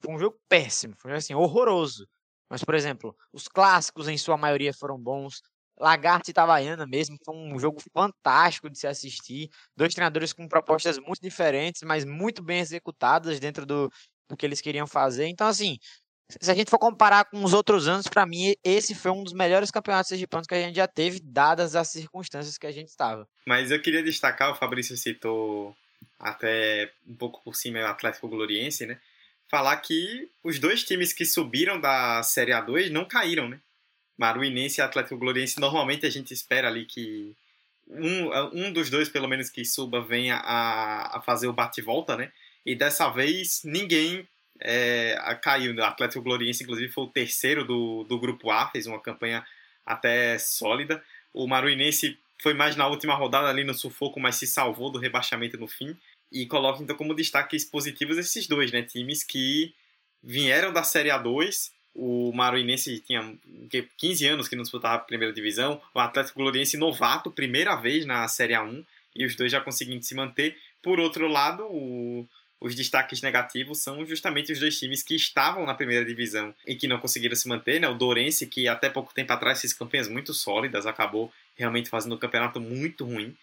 foi um jogo péssimo, foi assim, horroroso. Mas, por exemplo, os clássicos em sua maioria foram bons. Lagarto e mesmo, foi um jogo fantástico de se assistir. Dois treinadores com propostas muito diferentes, mas muito bem executadas dentro do, do que eles queriam fazer. Então, assim, se a gente for comparar com os outros anos, para mim, esse foi um dos melhores campeonatos sergipanos que a gente já teve, dadas as circunstâncias que a gente estava. Mas eu queria destacar, o Fabrício citou até um pouco por cima o Atlético Gloriense, né? Falar que os dois times que subiram da Série A2 não caíram, né? Maruinense e Atlético Gloriense, normalmente a gente espera ali que um, um dos dois, pelo menos, que suba venha a, a fazer o bate-volta, né? E dessa vez ninguém é, caiu. O Atlético Gloriense, inclusive, foi o terceiro do, do grupo A, fez uma campanha até sólida. O Maruinense foi mais na última rodada ali no sufoco, mas se salvou do rebaixamento no fim. E coloca então como destaques positivos esses dois, né? Times que vieram da Série A2. O Maruinense tinha 15 anos que não disputava a primeira divisão. O Atlético Gloriense novato, primeira vez na Série A1. E os dois já conseguindo se manter. Por outro lado, o os destaques negativos são justamente os dois times que estavam na primeira divisão e que não conseguiram se manter, né? O Dorense, que até pouco tempo atrás fez campanhas muito sólidas, acabou realmente fazendo um campeonato muito ruim.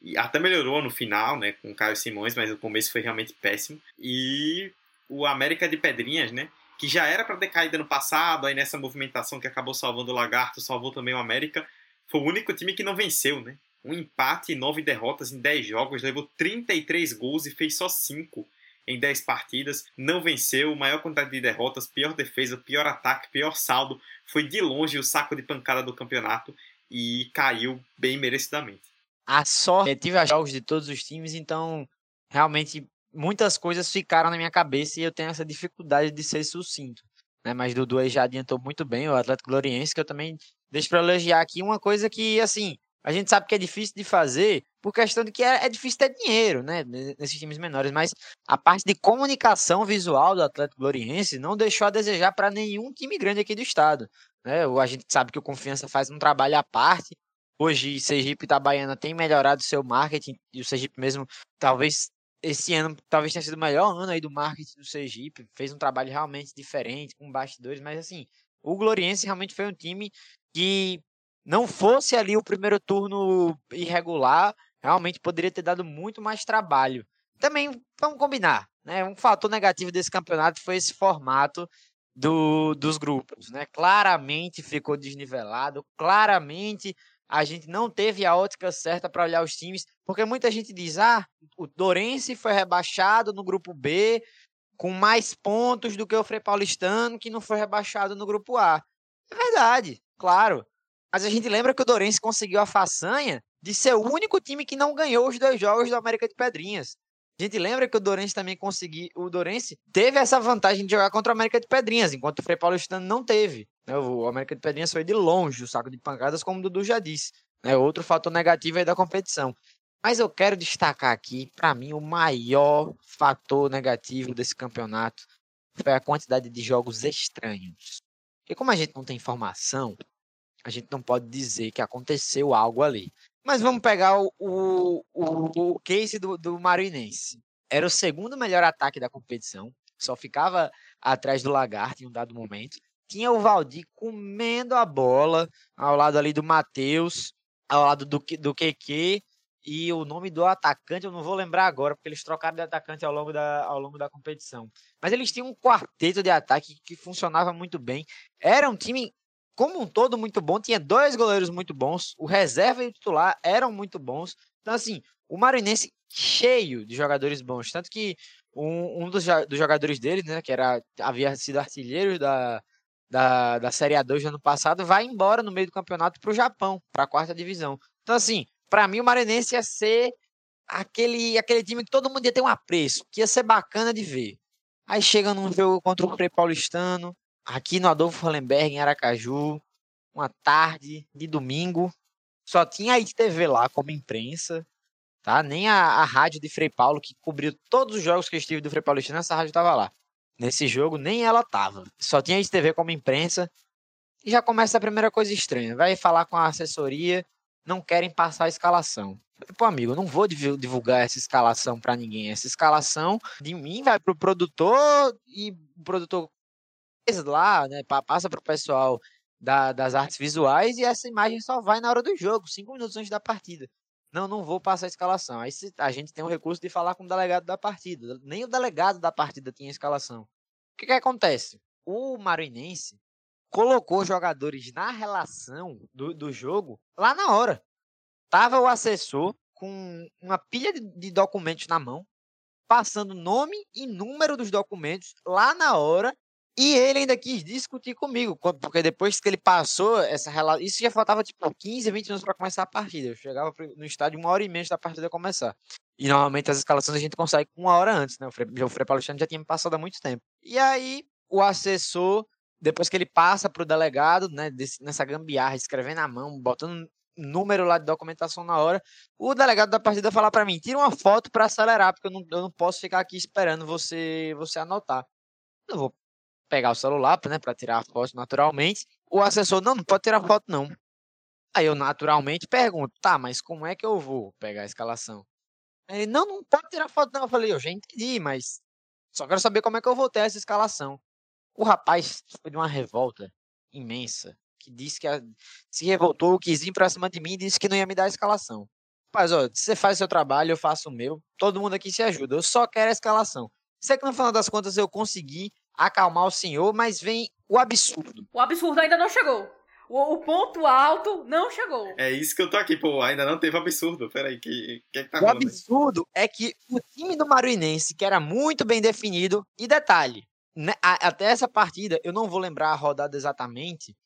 E até melhorou no final, né, com o Caio Simões, mas o começo foi realmente péssimo. E o América de Pedrinhas, né, que já era para caído ano passado, aí nessa movimentação que acabou salvando o Lagarto, salvou também o América, foi o único time que não venceu, né? Um empate e nove derrotas em 10 jogos, levou 33 gols e fez só 5 em 10 partidas, não venceu, maior quantidade de derrotas, pior defesa, pior ataque, pior saldo, foi de longe o saco de pancada do campeonato e caiu bem merecidamente. A sorte, eu tive os jogos de todos os times, então realmente muitas coisas ficaram na minha cabeça e eu tenho essa dificuldade de ser sucinto. Né? Mas Dudu aí já adiantou muito bem, o Atlético Gloriense, que eu também deixo para elogiar aqui uma coisa que, assim, a gente sabe que é difícil de fazer por questão de que é, é, difícil ter dinheiro, né? Nesses times menores. Mas a parte de comunicação visual do Atlético Gloriense não deixou a desejar para nenhum time grande aqui do estado. Né? A gente sabe que o Confiança faz um trabalho à parte. Hoje, Sergipe Itabaiana tem melhorado seu marketing e o Sergipe mesmo, talvez esse ano, talvez tenha sido o melhor ano aí do marketing do Sergipe. Fez um trabalho realmente diferente, com bastidores, mas assim, o Gloriense realmente foi um time que não fosse ali o primeiro turno irregular, realmente poderia ter dado muito mais trabalho. Também, vamos combinar, né? Um fator negativo desse campeonato foi esse formato do, dos grupos, né? Claramente ficou desnivelado, claramente a gente não teve a ótica certa para olhar os times, porque muita gente diz: ah, o Dorense foi rebaixado no grupo B com mais pontos do que o Frei Paulistano, que não foi rebaixado no grupo A. É verdade, claro. Mas a gente lembra que o Dorense conseguiu a façanha de ser o único time que não ganhou os dois jogos do América de Pedrinhas. A gente lembra que o Dorense também conseguiu. O Dorense teve essa vantagem de jogar contra o América de Pedrinhas, enquanto o Frei Paulistano não teve. Né? O América de Pedrinhas foi de longe o saco de pancadas, como o Dudu já disse. É outro fator negativo aí da competição. Mas eu quero destacar aqui, para mim, o maior fator negativo desse campeonato foi a quantidade de jogos estranhos. Porque como a gente não tem informação, a gente não pode dizer que aconteceu algo ali. Mas vamos pegar o, o, o, case do, do Marinense. Era o segundo melhor ataque da competição. Só ficava atrás do Lagarto em um dado momento. Tinha o Valdir comendo a bola ao lado ali do Matheus, ao lado do, do QQ e o nome do atacante eu não vou lembrar agora, porque eles trocaram de atacante ao longo da, ao longo da competição. Mas eles tinham um quarteto de ataque que funcionava muito bem. Era um time, como um todo, muito bom. Tinha dois goleiros muito bons. O reserva e o titular eram muito bons. Então, assim, o Marinense cheio de jogadores bons. Tanto que um, um dos, dos jogadores deles, né, que era, havia sido artilheiro da, da, da Série A2 do ano passado, vai embora no meio do campeonato para o Japão, para a quarta divisão. Então, assim, para mim o Maranhense ia ser aquele, aquele time que todo mundo ia ter um apreço, que ia ser bacana de ver. Aí chega num jogo contra o Frei Paulistano, aqui no Adolfo Hollenberg, em Aracaju, uma tarde de domingo. Só tinha a ITV lá como imprensa, tá? Nem a, a rádio de Frei Paulo, que cobriu todos os jogos que eu estive do Frei Paulistano, essa rádio estava lá. Nesse jogo, nem ela tava. Só tinha a ITV como imprensa. E já começa a primeira coisa estranha. Vai falar com a assessoria não querem passar a escalação. Pô, amigo, eu não vou divulgar essa escalação para ninguém. Essa escalação de mim vai pro produtor e o produtor lá, né, passa pro pessoal da, das artes visuais e essa imagem só vai na hora do jogo, cinco minutos antes da partida. Não, não vou passar a escalação. Aí a gente tem o recurso de falar com o delegado da partida. Nem o delegado da partida tinha escalação. O que, que acontece? O Marinense colocou jogadores na relação do, do jogo lá na hora. Tava o assessor com uma pilha de, de documentos na mão, passando nome e número dos documentos lá na hora e ele ainda quis discutir comigo, porque depois que ele passou essa relação. Isso já faltava tipo 15, 20 minutos para começar a partida. Eu chegava no estádio uma hora e meia da partida começar. E normalmente as escalações a gente consegue uma hora antes, né? O Frei, o Frei já tinha passado há muito tempo. E aí o assessor depois que ele passa para o delegado, né, nessa gambiarra, escrevendo na mão, botando número lá de documentação na hora, o delegado da partida fala para mim, tira uma foto para acelerar, porque eu não, eu não posso ficar aqui esperando você você anotar. Eu vou pegar o celular, né, para tirar a foto naturalmente. O assessor, não, não pode tirar foto não. Aí eu naturalmente pergunto, tá, mas como é que eu vou pegar a escalação? Ele, não, não pode tirar foto não. Eu falei, eu já entendi, mas só quero saber como é que eu vou ter essa escalação. O rapaz foi de uma revolta imensa, que disse que a, se revoltou, quis ir pra cima de mim e disse que não ia me dar a escalação. Mas, ó, você faz seu trabalho, eu faço o meu, todo mundo aqui se ajuda, eu só quero a escalação. Sei que no final das contas eu consegui acalmar o senhor, mas vem o absurdo. O absurdo ainda não chegou. O, o, ponto alto não chegou. É isso que eu tô aqui, pô. Ainda não teve absurdo. Peraí, que, que, é que tá O absurdo é que o time do Maruinense, que era muito bem definido, e detalhe, né, até essa partida, eu não vou lembrar a rodada exatamente,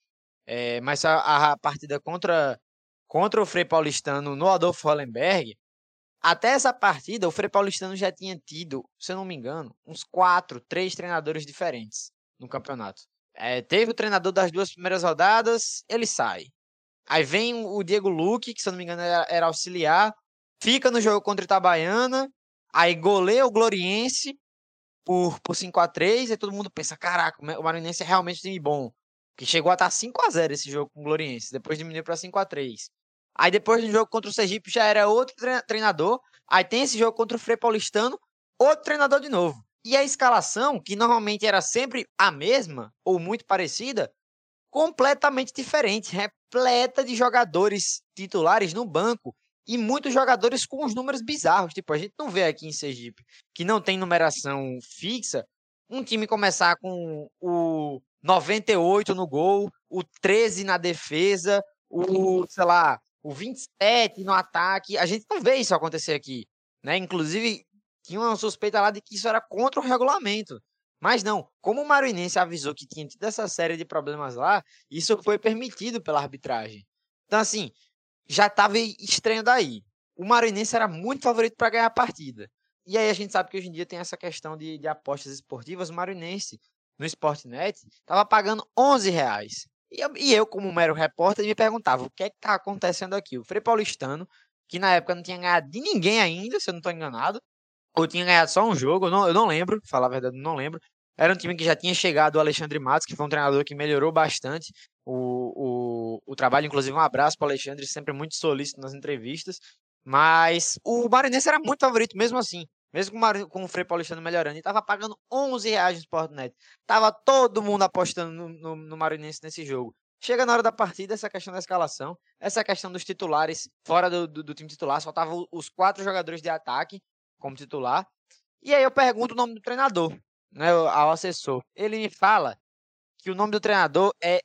é, mas a, a, partida contra, contra o Frei Paulistano no Adolfo Hollenberg, até essa partida, o Frei Paulistano já tinha tido, se eu não me engano, uns quatro, três treinadores diferentes no campeonato. É, teve o treinador das duas primeiras rodadas, ele sai. Aí vem o Diego Luque, que se eu não me engano era, era auxiliar, fica no jogo contra o Itabaiana, aí goleia o Gloriense, por, por 5 a 3 e todo mundo pensa, caraca, o Marinense é realmente um time bom. Que chegou a estar 5 a 0 esse jogo com o Gloriense, depois diminuiu para 5 a 3 Aí depois do jogo contra o Sergipe já era outro treinador. Aí tem esse jogo contra o Frei Paulistano, outro treinador de novo. E a escalação, que normalmente era sempre a mesma, ou muito parecida, completamente diferente, repleta de jogadores titulares no banco e muitos jogadores com os números bizarros. Tipo, a gente não vê aqui em Sergipe que não tem numeração fixa. Um time começar com o 98 no gol, o 13 na defesa, o, sei lá, o 27 no ataque. A gente não vê isso acontecer aqui, né? Inclusive, tinha uma suspeita lá de que isso era contra o regulamento. Mas não, como o Marinense avisou que tinha tido essa série de problemas lá, isso foi permitido pela arbitragem. Então, assim, já estava estranho daí. O Marinense era muito favorito para ganhar a partida. E aí a gente sabe que hoje em dia tem essa questão de, de apostas esportivas. O Marinense, no Sportnet, estava pagando 11 reais. E eu, e eu, como mero repórter, me perguntava o que é que tá acontecendo aqui. O Frei Paulistano, que na época não tinha ganhado de ninguém ainda, se eu não estou enganado, ou tinha ganhado só um jogo, eu não, eu não lembro, falar a verdade, não lembro. Era um time que já tinha chegado o Alexandre Matos, que foi um treinador que melhorou bastante o, o, o trabalho. Inclusive, um abraço para o Alexandre, sempre muito solícito nas entrevistas. Mas o Marinense era muito favorito mesmo assim. Mesmo com o, Frei Paulistano melhorando. E tava pagando 11 reais no Sportnet. Tava todo mundo apostando no, no, no Marinense nesse jogo. Chega na hora da partida, essa questão da escalação, essa questão dos titulares fora do, do, do time titular, só tava os quatro jogadores de ataque como titular. E aí eu pergunto o nome do treinador, né, ao assessor. Ele me fala que o nome do treinador é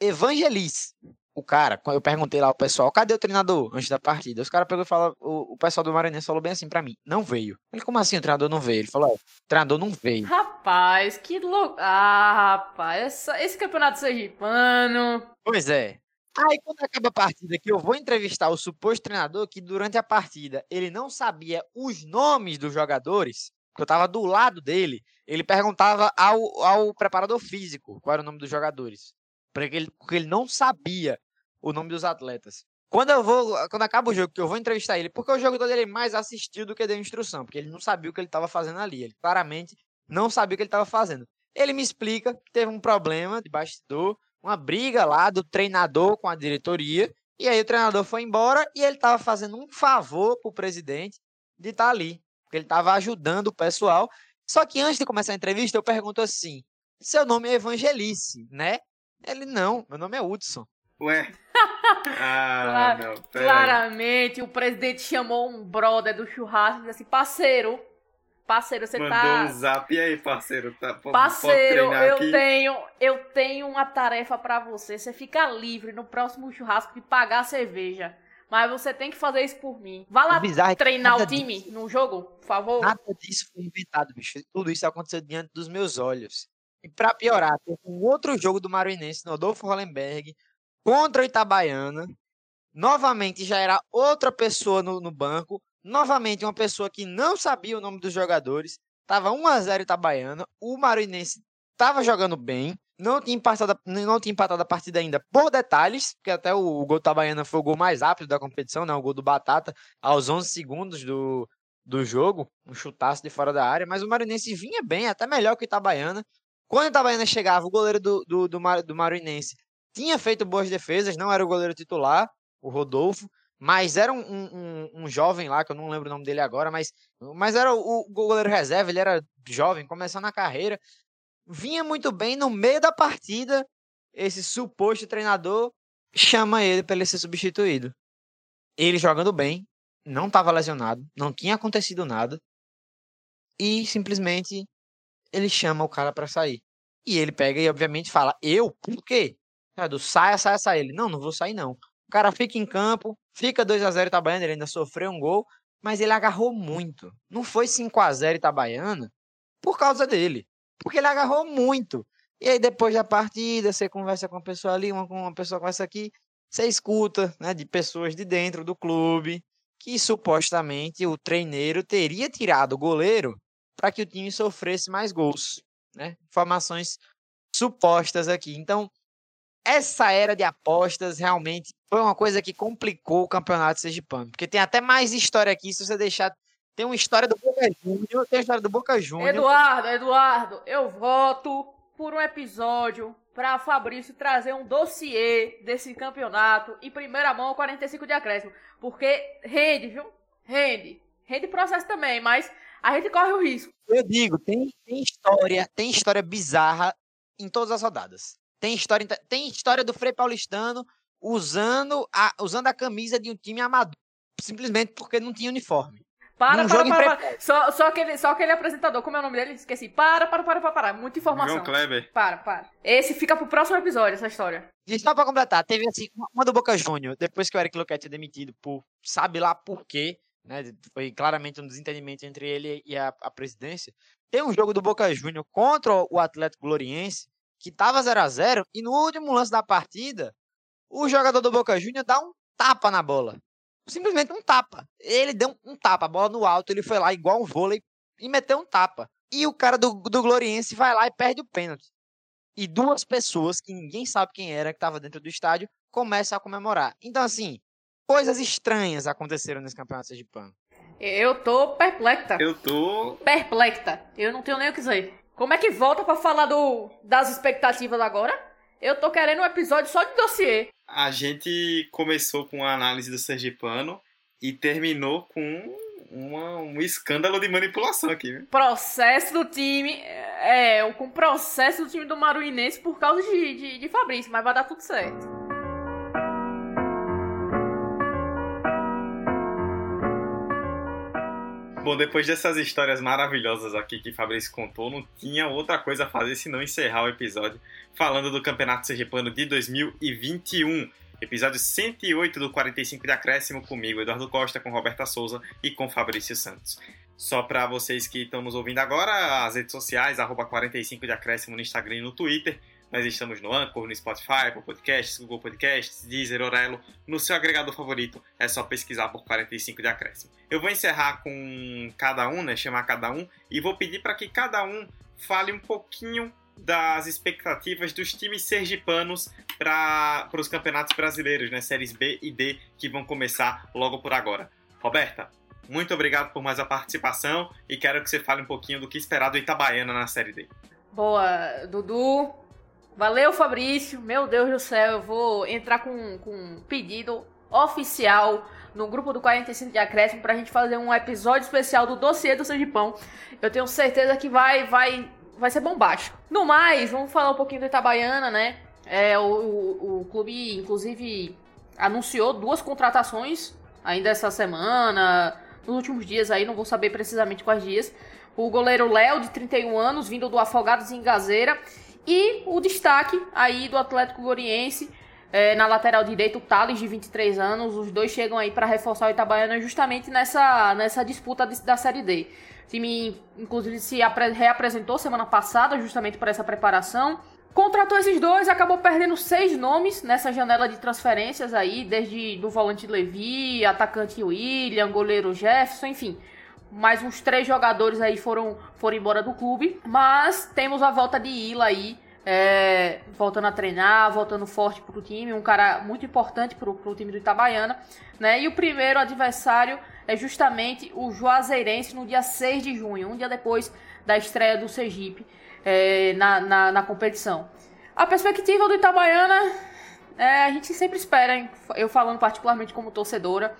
Evangelis o cara, eu perguntei lá ao pessoal, cadê o treinador antes da partida? Os caras pegou e o, o pessoal do Maranhense falou bem assim para mim, não veio. Ele, como assim o treinador não veio? Ele falou, o treinador não veio. Rapaz, que louco. Ah, rapaz, essa, esse campeonato sergipano. Pois é. Aí quando acaba a partida que eu vou entrevistar o suposto treinador que durante a partida ele não sabia os nomes dos jogadores, que eu tava do lado dele, ele perguntava ao, ao preparador físico qual era o nome dos jogadores porque ele, porque ele não sabia o nome dos atletas. Quando eu vou, quando acaba o jogo, que eu vou entrevistar ele, porque o jogo todo ele mais assistiu do que deu instrução, porque ele não sabia o que ele estava fazendo ali. Ele claramente não sabia o que ele estava fazendo. Ele me explica que teve um problema de bastidor, uma briga lá do treinador com a diretoria, e aí o treinador foi embora e ele estava fazendo um favor pro presidente de estar tá ali, porque ele estava ajudando o pessoal. Só que antes de começar a entrevista, eu pergunto assim: seu nome é Evangelice, né? Ele, não, meu nome é Hudson. Ué? [laughs] Ah, não, Claramente, o presidente chamou um brother do churrasco e disse assim, parceiro, parceiro, você Mandou tá... Mandou um zap, e aí, parceiro? Tá, parceiro, eu aqui? tenho eu tenho uma tarefa para você, você fica livre no próximo churrasco de pagar a cerveja. Mas você tem que fazer isso por mim. Vá lá é treinar o time disso, no jogo, por favor. Nada disso foi inventado, bicho. Tudo isso aconteceu diante dos meus olhos. E para piorar, teve um outro jogo do Marinense, no Adolfo Hollenberg, contra o Itabaiana. Novamente já era outra pessoa no, no banco. Novamente uma pessoa que não sabia o nome dos jogadores. Tava 1 a 0 Itabaiana. O Marinense estava jogando bem. Não tinha, empatado, não tinha empatado a partida ainda por detalhes, porque até o, o gol Itabaiana foi o gol mais rápido da competição, né? O gol do Batata aos 11 segundos do, do jogo, um chutaço de fora da área, mas o Marinense vinha bem, até melhor que o Itabaiana. Quando o Itabaiana chegava, o goleiro do, do, do, Mar, do tinha feito boas defesas, não era o goleiro titular, o Rodolfo, mas era um, um, um, jovem lá, que eu não lembro o nome dele agora, mas, mas era o, o goleiro reserva, ele era jovem, começando a carreira, vinha muito bem no meio da partida, esse suposto treinador chama ele para ele ser substituído. Ele jogando bem, não estava lesionado, não tinha acontecido nada, e simplesmente ele chama o cara para sair. E ele pega e, obviamente, fala: Eu? Por quê? Do saia, saia, saia. Ele: Não, não vou sair, não. O cara fica em campo, fica 2 a 0 Itabaiana, ele ainda sofreu um gol, mas ele agarrou muito. Não foi 5 a 0 Itabaiana por causa dele, porque ele agarrou muito. E aí, depois da partida, você conversa com uma pessoa ali, uma, uma pessoa conversa aqui, você escuta né, de pessoas de dentro do clube que supostamente o treineiro teria tirado o goleiro para que o time sofresse mais gols. Né? Informações supostas aqui. Então, essa era de apostas realmente foi uma coisa que complicou o campeonato sergipano. Porque tem até mais história aqui, se você deixar. Tem uma história do Boca Júnior, tem a história do Boca Júnior. Eduardo, Eduardo, eu voto por um episódio para Fabrício trazer um dossiê desse campeonato em primeira mão 45 de acréscimo. Porque rende, viu? Rende. Rende processo também, mas a gente corre o risco. Eu digo, tem, tem história, tem história bizarra em todas as rodadas. Tem história, tem história do Frei Paulistano usando a, usando a camisa de um time amador, simplesmente porque não tinha uniforme. Para, para, para, para. Só, só, aquele, só aquele apresentador, como é o nome dele? Esqueci. Para, para, para, para, para. Muita informação. João Kleber. Para, para. Esse fica pro próximo episódio, essa história. E só pra completar, teve assim, uma do Boca Júnior, depois que o Eric Loquete é demitido por sabe lá por quê, né? Foi claramente um desentendimento entre ele e a, a presidência. Tem um jogo do Boca Júnior contra o Atlético Gloriense que estava 0 a 0 e no último lance da partida, o jogador do Boca Júnior dá um tapa na bola. Simplesmente um tapa. Ele deu um, tapa, a bola no alto, ele foi lá igual um vôlei e meteu um tapa. E o cara do, do Gloriense vai lá e perde o pênalti. E duas pessoas, que ninguém sabe quem era, que estava dentro do estádio, começam a comemorar. Então, assim, coisas estranhas aconteceram nesse campeonato sergipano. Eu tô perplexa. Eu tô. Perplexa. Eu não tenho nem o que dizer. Como é que volta pra falar do, das expectativas agora? Eu tô querendo um episódio só de dossiê. A gente começou com a análise do Sergipano e terminou com uma, um escândalo de manipulação aqui, viu? Processo do time. É, com processo do time do Maruinense por causa de, de, de Fabrício, mas vai dar tudo certo. Bom, depois dessas histórias maravilhosas aqui que Fabrício contou, não tinha outra coisa a fazer senão encerrar o episódio falando do Campeonato Sergipano de 2021. Episódio 108 do 45 de Acréscimo comigo, Eduardo Costa, com Roberta Souza e com Fabrício Santos. Só para vocês que estão nos ouvindo agora, as redes sociais, arroba 45 de Acréscimo no Instagram e no Twitter. Nós estamos no Anchor, no Spotify, Apple Podcasts, Google Podcasts, Deezer, Orelo. No seu agregador favorito, é só pesquisar por 45 de acréscimo. Eu vou encerrar com cada um, né? Chamar cada um e vou pedir para que cada um fale um pouquinho das expectativas dos times sergipanos para os campeonatos brasileiros, né? Séries B e D, que vão começar logo por agora. Roberta, muito obrigado por mais a participação e quero que você fale um pouquinho do que esperar do Itabaiana na Série D. Boa, Dudu. Valeu, Fabrício. Meu Deus do céu, eu vou entrar com, com um pedido oficial no grupo do 45 de acréscimo pra gente fazer um episódio especial do dossiê do Sergipão. Eu tenho certeza que vai vai vai ser bombástico. No mais, vamos falar um pouquinho do Itabaiana, né? É, o, o, o clube, inclusive, anunciou duas contratações ainda essa semana, nos últimos dias aí, não vou saber precisamente quais dias. O goleiro Léo, de 31 anos, vindo do Afogados em Gazeira, e o destaque aí do Atlético Goriense, é, na lateral direita, o Thales, de 23 anos. Os dois chegam aí para reforçar o Itabaiana justamente nessa, nessa disputa de, da Série D. O time, inclusive, se reapresentou semana passada, justamente para essa preparação. Contratou esses dois, acabou perdendo seis nomes nessa janela de transferências aí, desde do volante Levi, atacante William, goleiro Jefferson, enfim mais uns três jogadores aí foram, foram embora do clube. Mas temos a volta de Ila aí, é, voltando a treinar, voltando forte pro time, um cara muito importante pro, pro time do Itabaiana, né? E o primeiro adversário é justamente o Juazeirense no dia 6 de junho, um dia depois da estreia do Sergipe é, na, na, na, competição. A perspectiva do Itabaiana, é, a gente sempre espera, eu falando particularmente como torcedora,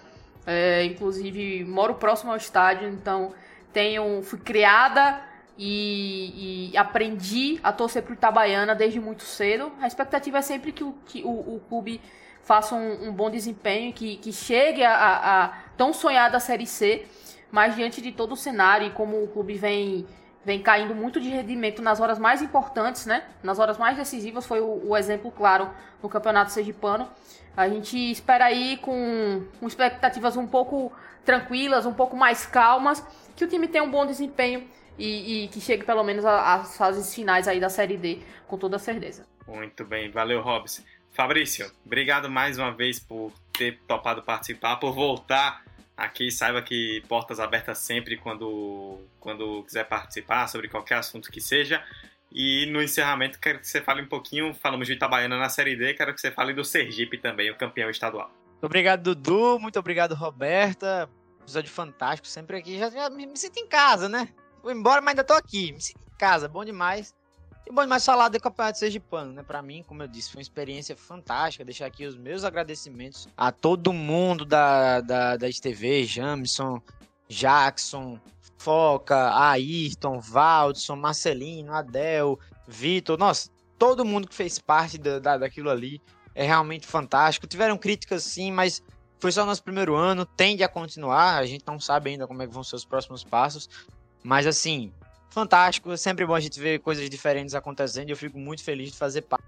é, inclusive, moro próximo ao estádio, então tenho, fui criada e, e aprendi a torcer pro Itabaiana desde muito cedo. A expectativa é sempre que o, que o, o clube faça um, um, bom desempenho, que, que chegue a, a, a tão sonhada Série C, mas diante de todo o cenário e como o clube vem vem caindo muito de rendimento nas horas mais importantes, né? Nas horas mais decisivas, foi o, o exemplo claro no Campeonato Sergipano. A gente espera aí com, com expectativas um pouco tranquilas, um pouco mais calmas, que o time tenha um bom desempenho e, e que chegue pelo menos às fases finais aí da Série D, com toda certeza. Muito bem, valeu, Robson. Fabrício, obrigado mais uma vez por ter topado participar, por voltar aqui. Saiba que portas abertas sempre quando, quando quiser participar sobre qualquer assunto que seja. E no encerramento, quero que você fale um pouquinho, falamos de Itabaiana na Série D, quero que você fale do Sergipe também, o campeão estadual. Muito obrigado, Dudu, muito obrigado, Roberta. Episódio fantástico, sempre aqui. Já, já me, me, sinto em casa, né? Vou embora, mas ainda tô aqui. Me sinto em casa, bom demais. E bom demais falar do Campeonato Sergipano, né? Pra mim, como eu disse, foi uma experiência fantástica. Deixar aqui os meus agradecimentos a todo mundo da, da, da STV, Jamison, Jackson, Foca, Ayrton, Valdson, Marcelino, Adel, Vitor, nossa, todo mundo que fez parte da, da, daquilo ali é realmente fantástico. Tiveram críticas sim, mas foi só nosso primeiro ano, tende a continuar, a gente não sabe ainda como é que vão ser os próximos passos, mas assim, fantástico, é sempre bom a gente ver coisas diferentes acontecendo e eu fico muito feliz de fazer parte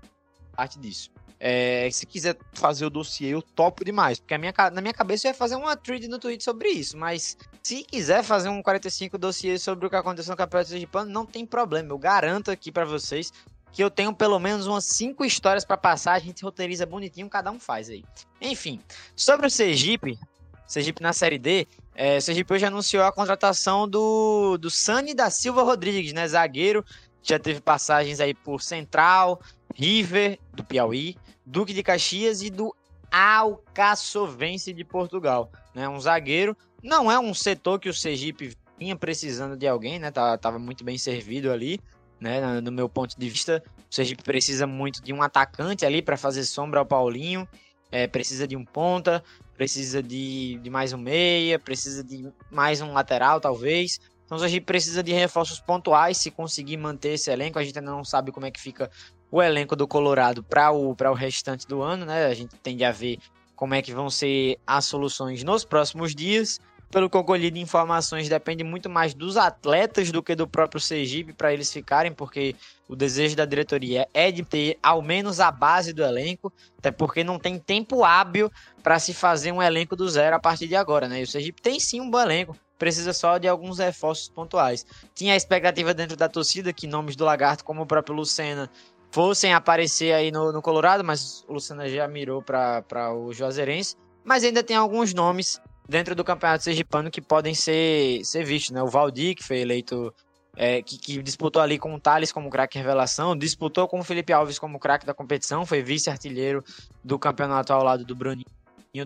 disso. É, se quiser fazer o dossiê, eu topo demais. Porque minha, na minha cabeça eu ia fazer uma thread no Twitter sobre isso. Mas se quiser fazer um 45 dossiê sobre o que aconteceu no Campeonato Sergipano, não tem problema. Eu garanto aqui para vocês que eu tenho pelo menos umas cinco histórias para passar, a gente roteiriza bonitinho, cada um faz aí. Enfim, sobre o Sergipe, Sergipe na Série D, é, o Sergipe hoje anunciou a contratação do, do Sani da Silva Rodrigues, né, zagueiro, já teve passagens aí por Central, River, do Piauí, Duque de Caxias e do Alcaçovense de Portugal, né, um zagueiro, não é um setor que o Sergipe vinha precisando de alguém, né, tava muito bem servido ali, né? No meu ponto de vista, o Sergipe precisa muito de um atacante ali para fazer sombra ao Paulinho, é, precisa de um ponta, precisa de, de mais um meia, precisa de mais um lateral, talvez. Então, o Sergipe precisa de reforços pontuais se conseguir manter esse elenco. A gente ainda não sabe como é que fica o elenco do Colorado para o, o restante do ano, né? A gente tende a ver como é que vão ser as soluções nos próximos dias pelo que eu colhi de informações, depende muito mais dos atletas do que do próprio Sergipe para eles ficarem, porque o desejo da diretoria é de ter ao menos a base do elenco, até porque não tem tempo hábil para se fazer um elenco do zero a partir de agora, né? E o Sergipe tem sim um bom elenco, precisa só de alguns reforços pontuais. Tinha a expectativa dentro da torcida que nomes do Lagarto, como o próprio Lucena, fossem aparecer aí no, no Colorado, mas o Lucena já mirou para o Juazeirense. Mas ainda tem alguns nomes dentro do Campeonato Sergipano que podem ser, ser vistos, né? O Valdir, que foi eleito, é, que, que, disputou ali com o Thales como craque revelação, disputou com o Felipe Alves como craque da competição, foi vice-artilheiro do campeonato ao lado do Bruninho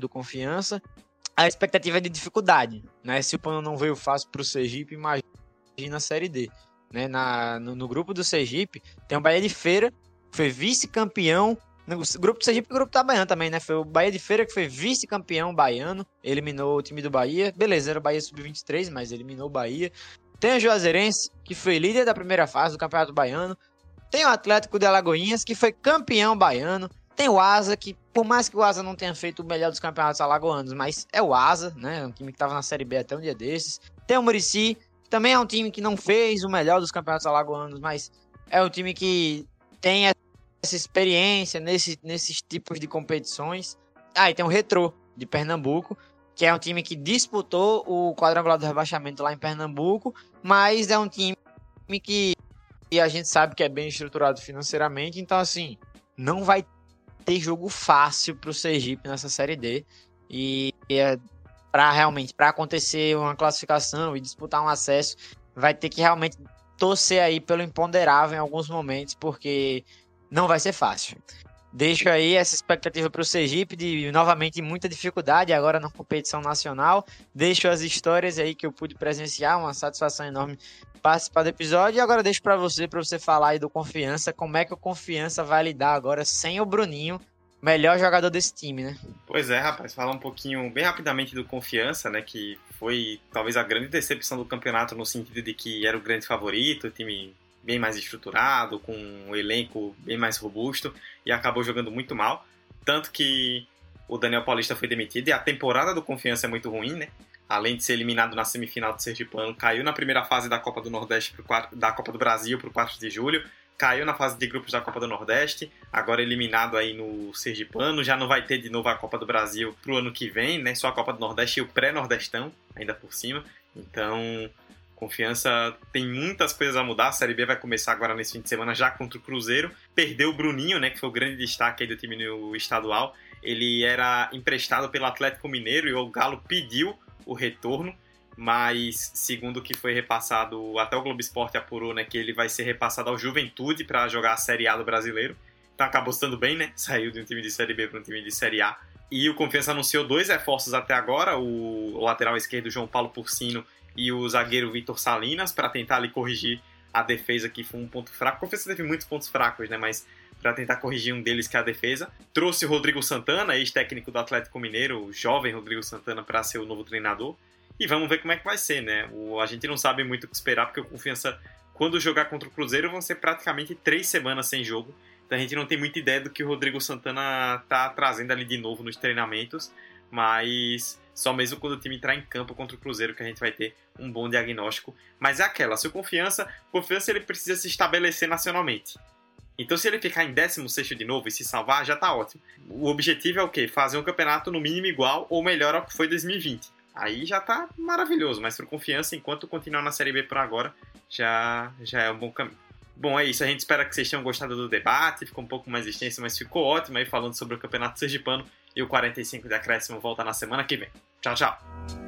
do Confiança. A expectativa é de dificuldade, né? Se o Pano não veio fácil para o Sergipe, imagina a Série D. Né? Na, no, no grupo do Sergipe tem o Bahia de Feira, foi vice-campeão o grupo do Sergipe e grupo da Baiana também, né? Foi o Bahia de Feira que foi vice-campeão baiano, eliminou o time do Bahia. Beleza, era o Bahia sub-23, mas eliminou o Bahia. Tem o Juazeirense, que foi líder da primeira fase do Campeonato Baiano. Tem o Atlético de Alagoinhas, que foi campeão baiano. Tem o Asa, que por mais que o Asa não tenha feito o melhor dos campeonatos alagoanos, mas é o Asa, né? Um time que estava na Série B até um dia desses. Tem o Murici, também é um time que não fez o melhor dos campeonatos alagoanos, mas é um time que tem essa experiência nesse, nesses tipos de competições. Ah, e tem o Retro de Pernambuco, que é um time que disputou o quadrangular do rebaixamento lá em Pernambuco, mas é um time que e a gente sabe que é bem estruturado financeiramente, então assim, não vai ter jogo fácil para o Sergipe nessa série D. E é, para realmente para acontecer uma classificação e disputar um acesso, vai ter que realmente torcer aí pelo imponderável em alguns momentos, porque não vai ser fácil. Deixo aí essa expectativa para o Sergipe de novamente muita dificuldade agora na competição nacional. Deixo as histórias aí que eu pude presenciar, uma satisfação enorme participar do episódio. E agora deixo para você, para você falar aí do Confiança, como é que o Confiança vai lidar agora sem o Bruninho, melhor jogador desse time, né? Pois é, rapaz, falar um pouquinho bem rapidamente do Confiança, né, que foi talvez a grande decepção do campeonato no sentido de que era o grande favorito, o time bem mais estruturado, com um elenco bem mais robusto e acabou jogando muito mal. Tanto que o Daniel Paulista foi demitido e a temporada do Confiança é muito ruim, né? Além de ser eliminado na semifinal do Sergipano, caiu na primeira fase da Copa do Nordeste pro da Copa do Brasil para o 4 de julho, caiu na fase de grupos da Copa do Nordeste, agora eliminado aí no Sergipano, já não vai ter de novo a Copa do Brasil pro ano que vem, né? Só a Copa do Nordeste e o pré-nordestão ainda por cima. Então, Confiança tem muitas coisas a mudar. A Série B vai começar agora nesse fim de semana já contra o Cruzeiro. Perdeu o Bruninho, né, que foi o grande destaque do time no estadual. Ele era emprestado pelo Atlético Mineiro e o Galo pediu o retorno, mas segundo o que foi repassado, até o Globo Esporte apurou, né, que ele vai ser repassado ao Juventude para jogar a Série A do Brasileiro. Então acabou estando bem, né? [laughs] Saiu de um time de Série B para um time de Série A. E o Confiança anunciou dois reforços até agora, o lateral esquerdo João Paulo Porcino e o zagueiro Vitor Salinas para tentar ali corrigir a defesa que foi um ponto fraco. Confiança teve muitos pontos fracos, né? Mas para tentar corrigir um deles que é a defesa. Trouxe o Rodrigo Santana, ex-técnico do Atlético Mineiro, o jovem Rodrigo Santana, para ser o novo treinador. E vamos ver como é que vai ser, né? O, a gente não sabe muito o que esperar, porque o Confiança, quando jogar contra o Cruzeiro, vão ser praticamente três semanas sem jogo. Então a gente não tem muita ideia do que o Rodrigo Santana tá trazendo ali de novo nos treinamentos. Mas só mesmo quando o time entrar em campo contra o Cruzeiro que a gente vai ter um bom diagnóstico. Mas é aquela, se o confiança, confiança ele precisa se estabelecer nacionalmente. Então se ele ficar em 16 de novo e se salvar, já tá ótimo. O objetivo é o quê? Fazer um campeonato no mínimo igual ou melhor ao que foi 2020. Aí já tá maravilhoso, mas pro confiança, enquanto continuar na Série B por agora, já, já é um bom caminho. Bom, é isso. A gente espera que vocês tenham gostado do debate. Ficou um pouco mais extenso, mas ficou ótimo aí falando sobre o Campeonato Sergipano. E o 45 de acréscimo volta na semana que vem. Tchau, tchau.